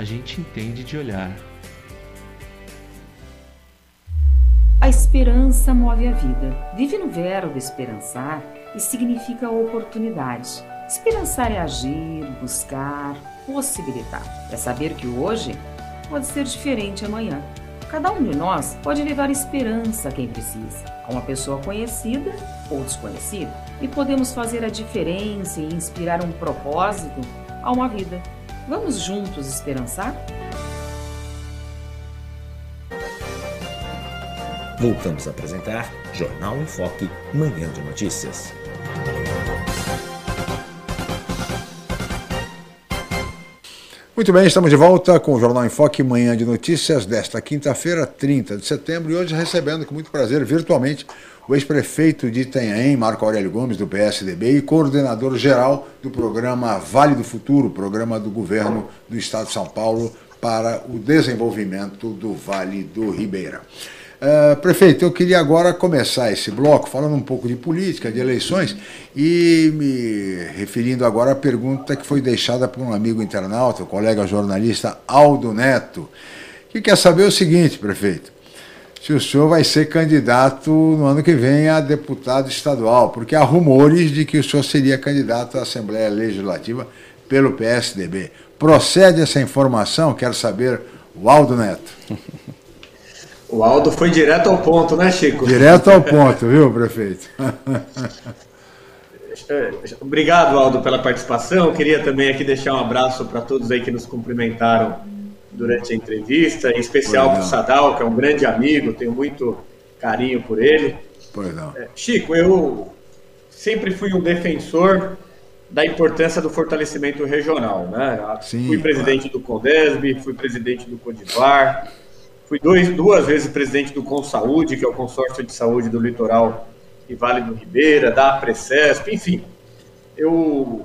a gente entende de olhar. A esperança move a vida. Vive no verbo esperançar e significa oportunidade. Esperançar é agir, buscar, possibilitar. É saber que hoje pode ser diferente amanhã. Cada um de nós pode levar esperança a quem precisa, a uma pessoa conhecida ou desconhecida, e podemos fazer a diferença e inspirar um propósito a uma vida. Vamos juntos esperançar? Voltamos a apresentar Jornal em Foque, Manhã de Notícias. Muito bem, estamos de volta com o Jornal em Foque, Manhã de Notícias, desta quinta-feira, 30 de setembro, e hoje recebendo com muito prazer, virtualmente, o ex-prefeito de Itanhaém, Marco Aurélio Gomes, do PSDB, e coordenador geral do programa Vale do Futuro, programa do governo do Estado de São Paulo para o desenvolvimento do Vale do Ribeira. Uh, prefeito, eu queria agora começar esse bloco falando um pouco de política, de eleições, e me referindo agora à pergunta que foi deixada por um amigo internauta, o colega jornalista Aldo Neto, que quer saber o seguinte, prefeito se o senhor vai ser candidato no ano que vem a deputado estadual, porque há rumores de que o senhor seria candidato à Assembleia Legislativa pelo PSDB. Procede essa informação? Quero saber, o Aldo Neto. O Aldo foi direto ao ponto, né, Chico? Direto ao ponto, viu, prefeito? Obrigado, Aldo, pela participação. Eu queria também aqui deixar um abraço para todos aí que nos cumprimentaram durante a entrevista, em especial para o Sadal, que é um grande amigo, tenho muito carinho por ele. Pois não. É, Chico, eu sempre fui um defensor da importância do fortalecimento regional. Né? Sim, fui presidente claro. do Condesb, fui presidente do Codivar, fui dois, duas vezes presidente do Consaúde, que é o consórcio de saúde do litoral e Vale do Ribeira, da Precesp, enfim. Eu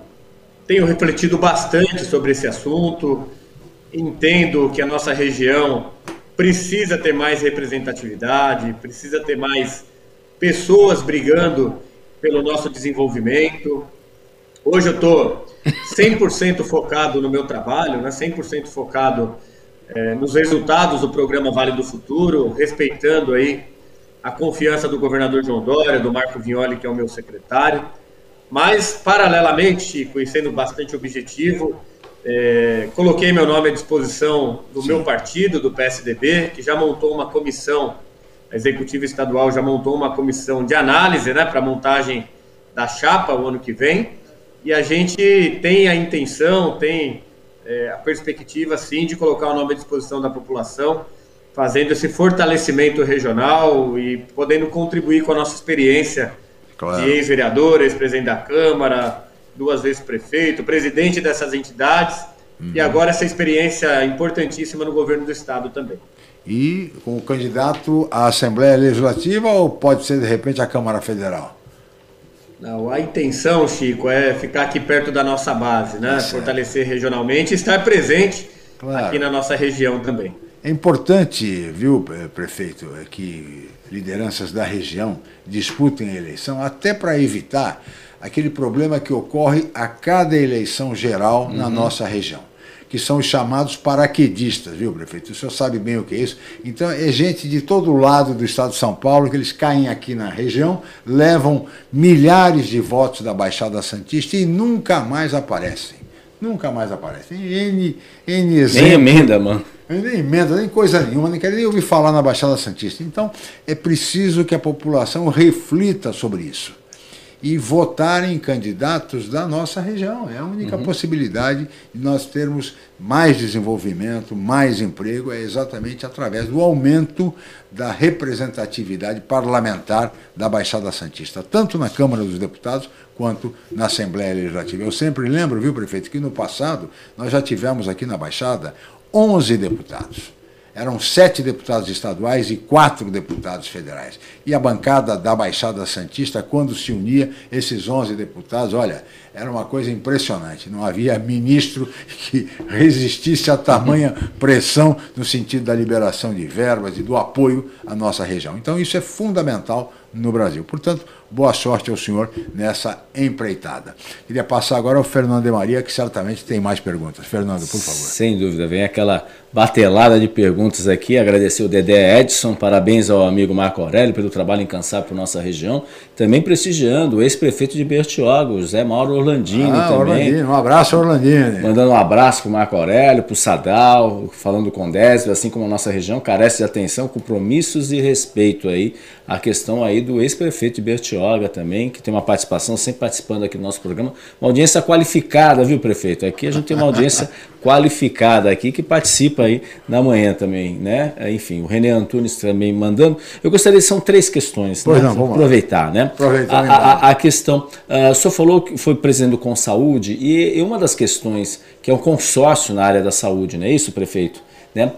tenho refletido bastante sobre esse assunto, entendo que a nossa região precisa ter mais representatividade, precisa ter mais pessoas brigando pelo nosso desenvolvimento. Hoje eu estou 100% focado no meu trabalho, né? 100% focado é, nos resultados do programa Vale do Futuro, respeitando aí a confiança do governador João Dória, do Marco Vignoli, que é o meu secretário. Mas, paralelamente, Chico, sendo bastante objetivo, é, coloquei meu nome à disposição do Sim. meu partido, do PSDB, que já montou uma comissão, a executiva estadual já montou uma comissão de análise né, para a montagem da chapa o ano que vem. E a gente tem a intenção, tem é, a perspectiva, sim, de colocar o nome à disposição da população, fazendo esse fortalecimento regional e podendo contribuir com a nossa experiência claro. de ex-vereador, ex-presidente da Câmara, duas vezes prefeito, presidente dessas entidades, uhum. e agora essa experiência importantíssima no governo do Estado também. E com o candidato à Assembleia Legislativa ou pode ser, de repente, a Câmara Federal? Não, a intenção, Chico, é ficar aqui perto da nossa base, né? Fortalecer regionalmente e estar presente claro. aqui na nossa região também. É importante, viu, prefeito, é que lideranças da região disputem a eleição, até para evitar aquele problema que ocorre a cada eleição geral uhum. na nossa região que são os chamados paraquedistas, viu, prefeito? O senhor sabe bem o que é isso. Então, é gente de todo lado do estado de São Paulo que eles caem aqui na região, levam milhares de votos da Baixada Santista e nunca mais aparecem. Nunca mais aparecem. N, N. Nem emenda, mano. Nem emenda, nem coisa nenhuma, nem quero nem ouvir falar na Baixada Santista. Então, é preciso que a população reflita sobre isso e votar em candidatos da nossa região. É a única uhum. possibilidade de nós termos mais desenvolvimento, mais emprego, é exatamente através do aumento da representatividade parlamentar da Baixada Santista, tanto na Câmara dos Deputados quanto na Assembleia Legislativa. Eu sempre lembro, viu, prefeito, que no passado nós já tivemos aqui na Baixada 11 deputados eram sete deputados estaduais e quatro deputados federais. E a bancada da Baixada Santista, quando se unia, esses 11 deputados, olha, era uma coisa impressionante. Não havia ministro que resistisse a tamanha pressão no sentido da liberação de verbas e do apoio à nossa região. Então, isso é fundamental no Brasil. Portanto, boa sorte ao senhor nessa empreitada. Queria passar agora ao Fernando de Maria, que certamente tem mais perguntas. Fernando, por favor. Sem dúvida, vem aquela batelada de perguntas aqui. Agradecer o Dedé Edson, parabéns ao amigo Marco Aurélio pelo trabalho incansável para nossa região. Também prestigiando o ex-prefeito de Bertioga, José Mauro Orlandini ah, também. Orlandini, um abraço, Orlandini. Mandando um abraço para o Marco Aurélio, para o Sadal, falando com Désio, assim como a nossa região carece de atenção, compromissos e respeito aí. A questão aí do ex-prefeito de Bertioga também, que tem uma participação, sempre participando aqui do nosso programa. Uma audiência qualificada, viu, prefeito? Aqui a gente tem uma audiência qualificada aqui que participa aí na manhã também, né? Enfim, o René Antunes também mandando. Eu gostaria, são três questões, pois né? não, vamos aproveitar, né? Aproveitar, a, a, a, questão, uh, o senhor falou que foi presidente com saúde e, e uma das questões que é um consórcio na área da saúde, não é isso, prefeito? Né?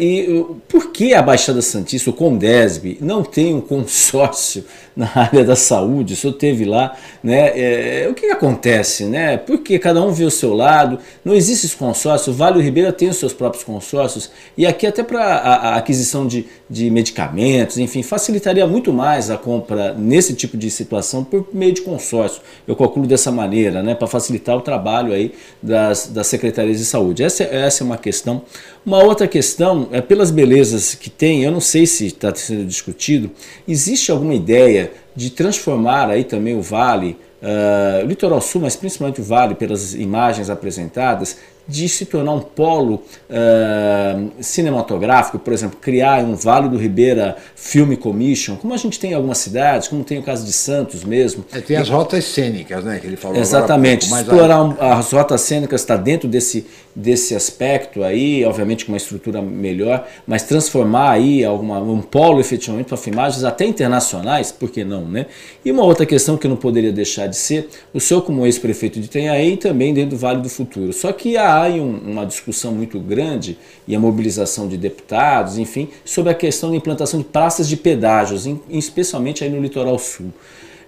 E por que a Baixada Santista, o Condesb, não tem um consórcio na área da saúde? O senhor teve lá, né? É, o que, que, acontece, né? Porque cada um vê o seu lado, não existe esse consórcio, o Vale do Ribeira tem os seus próprios consórcios, e aqui até para a, a, aquisição de, de medicamentos, enfim, facilitaria muito mais a compra nesse tipo de situação por meio de consórcio. Eu calculo dessa maneira, né? Para facilitar o trabalho aí das, das secretarias de saúde. Essa, essa é uma questão. Uma outra questão é pelas belezas que tem, eu não sei se está sendo discutido, existe alguma ideia de transformar aí também o Vale, uh, o Litoral Sul, mas principalmente o Vale, pelas imagens apresentadas, de se tornar um polo uh, cinematográfico, por exemplo, criar um Vale do Ribeira Film Commission, como a gente tem em algumas cidades, como tem o caso de Santos mesmo. É, tem as rotas cênicas, né, que ele falou Exatamente, agora, explorar a... as rotas cênicas está dentro desse, desse aspecto aí, obviamente com uma estrutura melhor, mas transformar aí alguma, um polo efetivamente para filmagens até internacionais, por que não, né? E uma outra questão que não poderia deixar de ser, o senhor como ex-prefeito de Tenhaém também dentro do Vale do Futuro, só que a há um, uma discussão muito grande e a mobilização de deputados, enfim, sobre a questão da implantação de praças de pedágios, em, especialmente aí no litoral sul.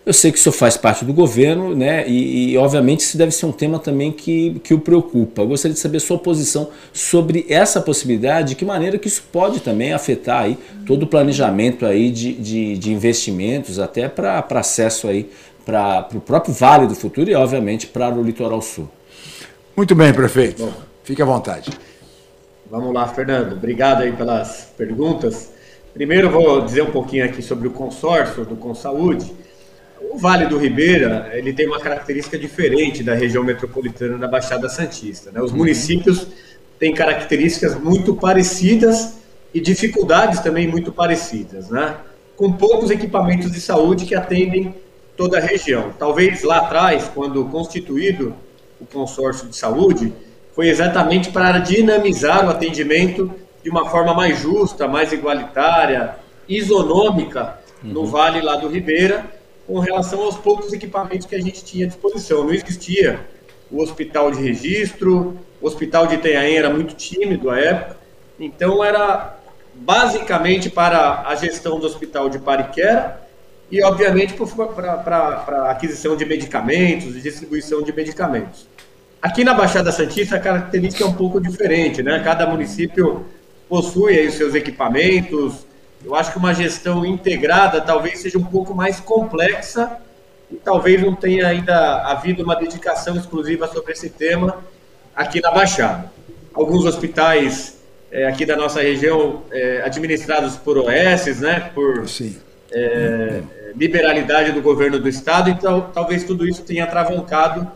Eu sei que isso faz parte do governo, né? E, e, obviamente isso deve ser um tema também que, que o preocupa. Eu gostaria de saber sua posição sobre essa possibilidade, de que maneira que isso pode também afetar aí todo o planejamento aí de, de, de investimentos, até para acesso aí para o próprio Vale do Futuro e, obviamente, para o litoral sul. Muito bem, prefeito. Bom. Fique à vontade. Vamos lá, Fernando. Obrigado aí pelas perguntas. Primeiro vou dizer um pouquinho aqui sobre o consórcio do Consaúde. O Vale do Ribeira, ele tem uma característica diferente da região metropolitana da Baixada Santista. Né? Os uhum. municípios têm características muito parecidas e dificuldades também muito parecidas, né? com poucos equipamentos de saúde que atendem toda a região. Talvez lá atrás, quando constituído o consórcio de saúde, foi exatamente para dinamizar o atendimento de uma forma mais justa, mais igualitária, isonômica no uhum. Vale lá do Ribeira, com relação aos poucos equipamentos que a gente tinha à disposição. Não existia o hospital de registro, o hospital de Itanhaém era muito tímido à época, então era basicamente para a gestão do hospital de Pariquera e, obviamente, para a aquisição de medicamentos e distribuição de medicamentos. Aqui na Baixada Santista, a característica é um pouco diferente, né? Cada município possui aí os seus equipamentos. Eu acho que uma gestão integrada talvez seja um pouco mais complexa e talvez não tenha ainda havido uma dedicação exclusiva sobre esse tema aqui na Baixada. Alguns hospitais é, aqui da nossa região é, administrados por OS, né? Por é, liberalidade do governo do estado, então talvez tudo isso tenha atravancado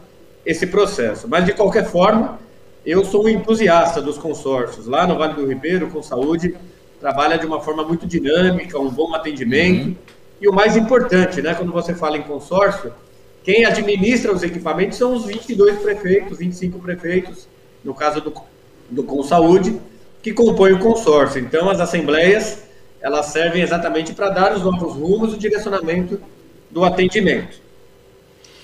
esse processo. Mas, de qualquer forma, eu sou um entusiasta dos consórcios. Lá no Vale do Ribeiro, com saúde, trabalha de uma forma muito dinâmica, um bom atendimento. Uhum. E o mais importante, né, quando você fala em consórcio, quem administra os equipamentos são os 22 prefeitos, 25 prefeitos, no caso do, do Consaúde, que compõem o consórcio. Então, as assembleias, elas servem exatamente para dar os novos rumos e direcionamento do atendimento.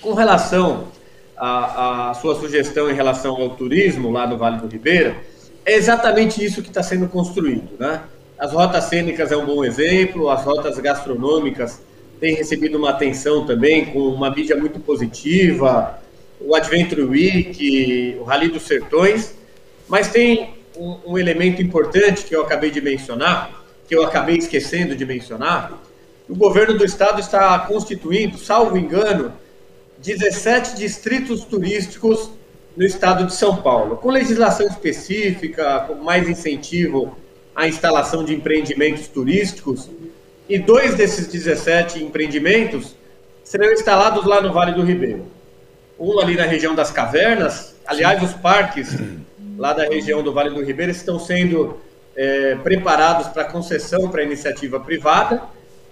Com relação a, a sua sugestão em relação ao turismo lá no Vale do Ribeira, é exatamente isso que está sendo construído. Né? As rotas cênicas é um bom exemplo, as rotas gastronômicas têm recebido uma atenção também, com uma mídia muito positiva, o Adventure Week, o Rally dos Sertões, mas tem um, um elemento importante que eu acabei de mencionar, que eu acabei esquecendo de mencionar, o governo do estado está constituindo, salvo engano, 17 distritos turísticos no estado de São Paulo, com legislação específica, com mais incentivo à instalação de empreendimentos turísticos. E dois desses 17 empreendimentos serão instalados lá no Vale do Ribeiro. Um ali na região das cavernas, aliás, os parques lá da região do Vale do Ribeiro estão sendo é, preparados para concessão para iniciativa privada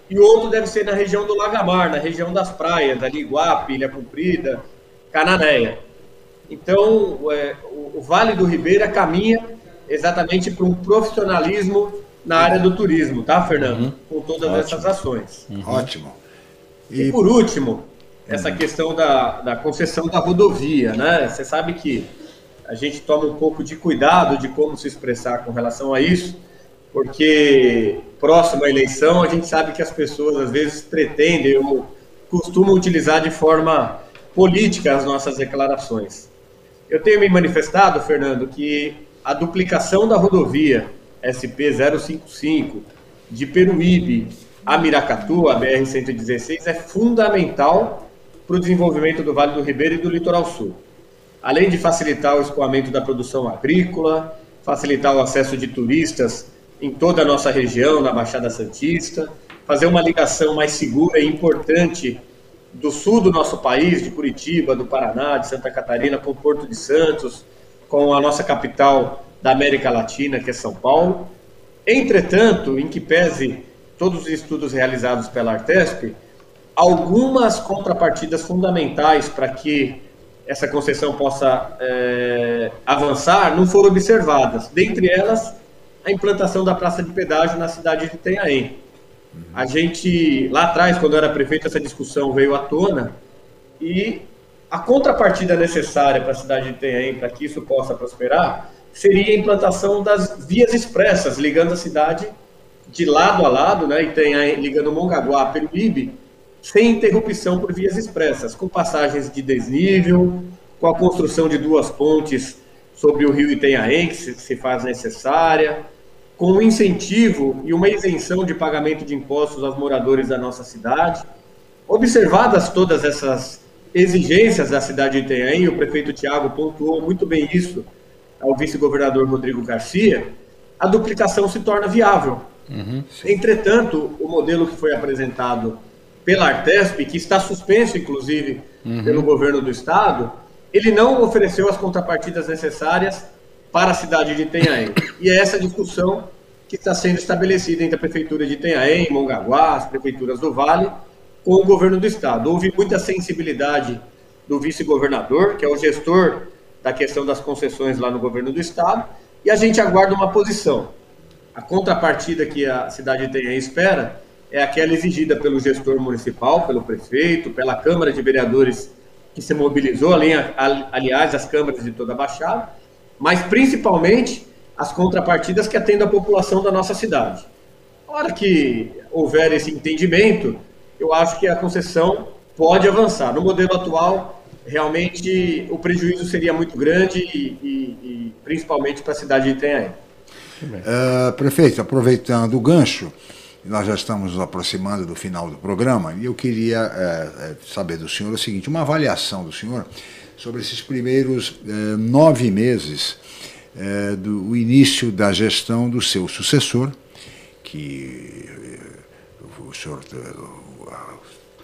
e outro deve ser na região do Lagamar, na região das praias, ali Iguape, Ilha Comprida, Cananéia. Então, é, o, Vale do Ribeira caminha exatamente para um profissionalismo na área do turismo, tá, Fernando? Uhum. Com todas Ótimo. essas ações. Uhum. Ótimo. E... e, por último, essa uhum. questão da, da concessão da rodovia, né? Você sabe que a gente toma um pouco de cuidado de como se expressar com relação a isso, porque próxima eleição a gente sabe que as pessoas às vezes pretendem ou costumam utilizar de forma política as nossas declarações. Eu tenho me manifestado, Fernando, que a duplicação da rodovia SP-055 de Peruíbe a Miracatu, a BR-116, é fundamental para o desenvolvimento do Vale do Ribeiro e do Litoral Sul. Além de facilitar o escoamento da produção agrícola, facilitar o acesso de turistas em toda a nossa região, na Baixada Santista, fazer uma ligação mais segura e importante do sul do nosso país, de Curitiba, do Paraná, de Santa Catarina, com o Porto de Santos, com a nossa capital da América Latina, que é São Paulo. Entretanto, em que pese todos os estudos realizados pela Artesp, algumas contrapartidas fundamentais para que essa concessão possa é, avançar não foram observadas. Dentre elas, a implantação da praça de pedágio na cidade de Itanhaém. A gente, lá atrás, quando era prefeito, essa discussão veio à tona e a contrapartida necessária para a cidade de Itanhaém, para que isso possa prosperar, seria a implantação das vias expressas, ligando a cidade de lado a lado, né, Itanhaém, ligando Mongaguá a Peruíbe, sem interrupção por vias expressas, com passagens de desnível, com a construção de duas pontes sobre o rio Itanhaém, que se, se faz necessária, um incentivo e uma isenção de pagamento de impostos aos moradores da nossa cidade. Observadas todas essas exigências da cidade de Itanhaém, o prefeito Tiago pontuou muito bem isso ao vice-governador Rodrigo Garcia, a duplicação se torna viável. Uhum, Entretanto, o modelo que foi apresentado pela Artesp, que está suspenso, inclusive, uhum. pelo governo do estado, ele não ofereceu as contrapartidas necessárias para a cidade de Itanhaém. E é essa discussão que está sendo estabelecida entre a prefeitura de Itanhaém, Mongaguá, as prefeituras do Vale, com o governo do estado. Houve muita sensibilidade do vice-governador, que é o gestor da questão das concessões lá no governo do estado, e a gente aguarda uma posição. A contrapartida que a cidade de Itanhaém espera é aquela exigida pelo gestor municipal, pelo prefeito, pela Câmara de Vereadores que se mobilizou, aliás, as câmaras de toda a Baixada, mas principalmente as contrapartidas que atendem a população da nossa cidade. Na hora que houver esse entendimento, eu acho que a concessão pode avançar. No modelo atual, realmente o prejuízo seria muito grande e, e, e principalmente para a cidade de Itanhaém. Uh, prefeito, aproveitando o gancho, nós já estamos nos aproximando do final do programa e eu queria é, saber do senhor o seguinte: uma avaliação do senhor sobre esses primeiros é, nove meses é, do início da gestão do seu sucessor, que o senhor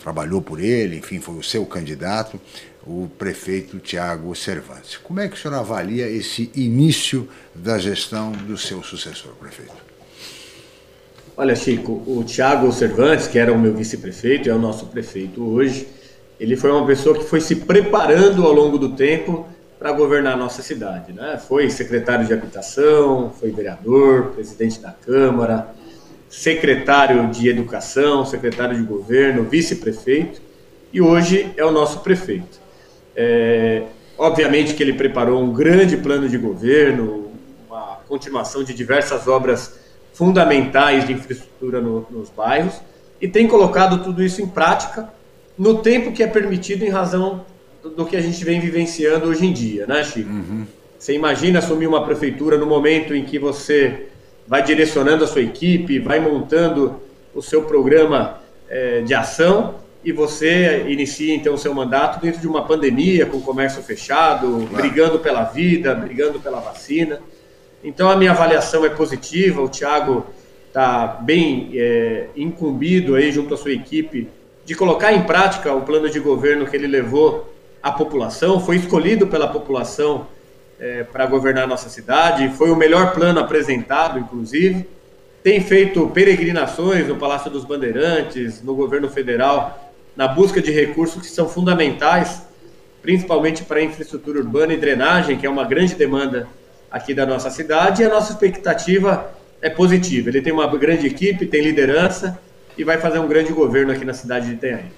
trabalhou por ele, enfim, foi o seu candidato, o prefeito Tiago Cervantes. Como é que o senhor avalia esse início da gestão do seu sucessor, prefeito? Olha, Chico, o Tiago Cervantes, que era o meu vice-prefeito, é o nosso prefeito hoje, ele foi uma pessoa que foi se preparando ao longo do tempo para governar a nossa cidade. Né? Foi secretário de habitação, foi vereador, presidente da Câmara, secretário de educação, secretário de governo, vice-prefeito e hoje é o nosso prefeito. É, obviamente que ele preparou um grande plano de governo, uma continuação de diversas obras fundamentais de infraestrutura no, nos bairros e tem colocado tudo isso em prática no tempo que é permitido em razão do, que a gente vem vivenciando hoje em dia, né, Chico? Uhum. Você imagina assumir uma prefeitura no momento em que você vai direcionando a sua equipe, vai montando o seu programa é, de ação e você inicia então o seu mandato dentro de uma pandemia, com o comércio fechado, claro. brigando pela vida, brigando pela vacina. Então a minha avaliação é positiva, o Thiago está bem é, incumbido aí junto à sua equipe de colocar em prática o plano de governo que ele levou à população, foi escolhido pela população é, para governar a nossa cidade, foi o melhor plano apresentado, inclusive. Tem feito peregrinações no Palácio dos Bandeirantes, no governo federal, na busca de recursos que são fundamentais, principalmente para a infraestrutura urbana e drenagem, que é uma grande demanda aqui da nossa cidade e a nossa expectativa é positiva. Ele tem uma grande equipe, tem liderança e vai fazer um grande governo aqui na cidade de Itanhaém.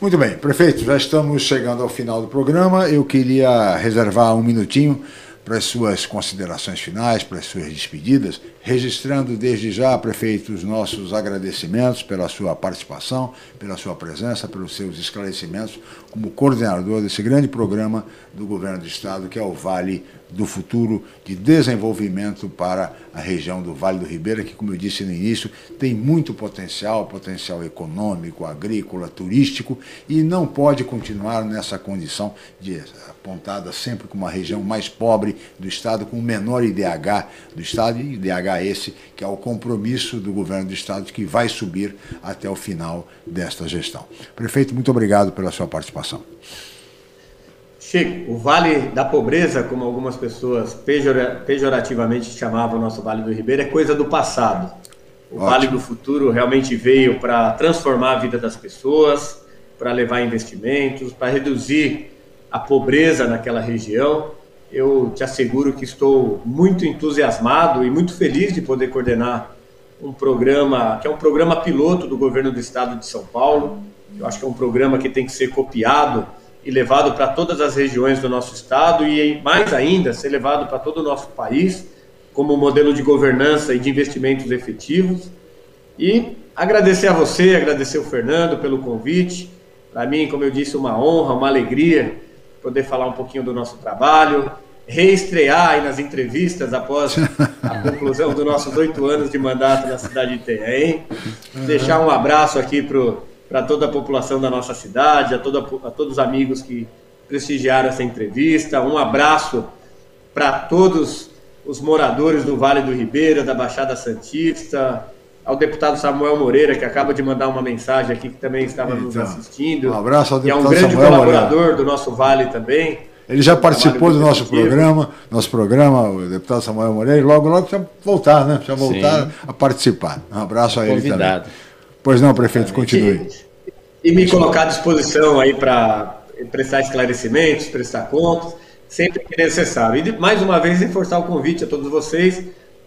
Muito bem, prefeito, já estamos chegando ao final do programa. Eu queria reservar um minutinho para as suas considerações finais, para as suas despedidas, registrando desde já, prefeito, os nossos agradecimentos pela sua participação, pela sua presença, pelos seus esclarecimentos como coordenador desse grande programa do governo do estado, que é o Vale do Futuro de Desenvolvimento para a região do Vale do Ribeira, que, como eu disse no início, tem muito potencial, potencial econômico, agrícola, turístico, e não pode continuar nessa condição de apontada sempre como uma região mais pobre do estado, com o menor IDH do estado, e IDH esse que é o compromisso do governo do estado que vai subir até o final desta gestão. Prefeito, muito obrigado pela sua participação. Chico, o Vale da Pobreza, como algumas pessoas pejorativamente chamavam o nosso Vale do Ribeiro, é coisa do passado. O Ótimo. Vale do Futuro realmente veio para transformar a vida das pessoas, para levar investimentos, para reduzir a pobreza naquela região. Eu te asseguro que estou muito entusiasmado e muito feliz de poder coordenar um programa que é um programa piloto do governo do estado de São Paulo. Eu acho que é um programa que tem que ser copiado e levado para todas as regiões do nosso estado e mais ainda ser levado para todo o nosso país como modelo de governança e de investimentos efetivos. E agradecer a você, agradecer o Fernando pelo convite. Para mim, como eu disse, uma honra, uma alegria poder falar um pouquinho do nosso trabalho, reestrear aí nas entrevistas após a conclusão dos nossos oito anos de mandato na cidade de Itanhaém. Deixar um abraço aqui para toda a população da nossa cidade, a, toda, a todos os amigos que prestigiaram essa entrevista. Um abraço para todos os moradores do Vale do Ribeira, da Baixada Santista, ao deputado Samuel Moreira, que acaba de mandar uma mensagem aqui, que também estava nos Então, assistindo. um abraço ao que é um deputado grande Samuel colaborador do nosso Vale também. Ele já participou do nosso programa, nosso programa, o deputado Samuel Moreira, e logo, logo precisa voltar, né? Precisa voltar Sim. a participar. Um abraço a ele Convidado. também. Pois não, prefeito, continue. e me colocar à disposição aí para prestar esclarecimentos, prestar contas, sempre que necessário. E mais uma vez reforçar o convite a todos vocês,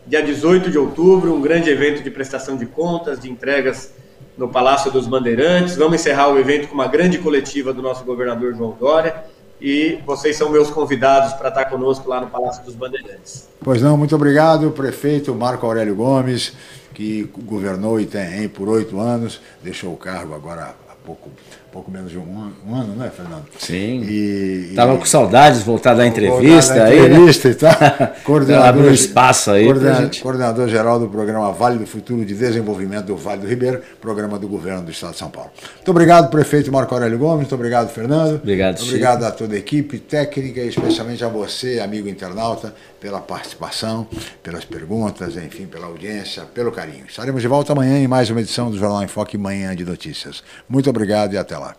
dia 18 de outubro, um grande evento de prestação de contas, de entregas no Palácio dos Bandeirantes. Vamos encerrar o evento com uma grande coletiva do nosso governador João Dória. E vocês são meus convidados para estar conosco lá no Palácio dos Bandeirantes. Pois não, muito obrigado, prefeito Marco Aurélio Gomes, que governou Itanhaém por oito anos, deixou o cargo agora há pouco, pouco menos de um ano, um ano né, Fernando? Sim. E, e- Tava com saudades de voltar da entrevista Voltar na aí. né? entrevista e tal. Abriu um espaço aí coordena- coordenador geral do programa Vale do Futuro de Desenvolvimento do Vale do Ribeira, programa do governo do Estado de São Paulo. Muito obrigado, prefeito Marco Aurélio Gomes, muito obrigado, Fernando. Obrigado, Obrigado a toda a equipe técnica e especialmente a você, amigo internauta, pela participação, pelas perguntas, enfim, pela audiência, pelo carinho. Estaremos de volta amanhã em mais uma edição do Jornal em Foque Manhã de Notícias. Muito obrigado e até lá.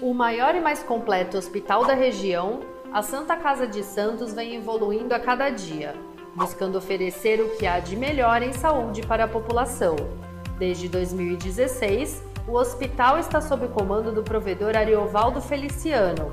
O maior e mais completo hospital da região, a Santa Casa de Santos vem evoluindo a cada dia, buscando oferecer o que há de melhor em saúde para a população. Desde 2016, o hospital está sob comando do provedor Ariovaldo Feliciano,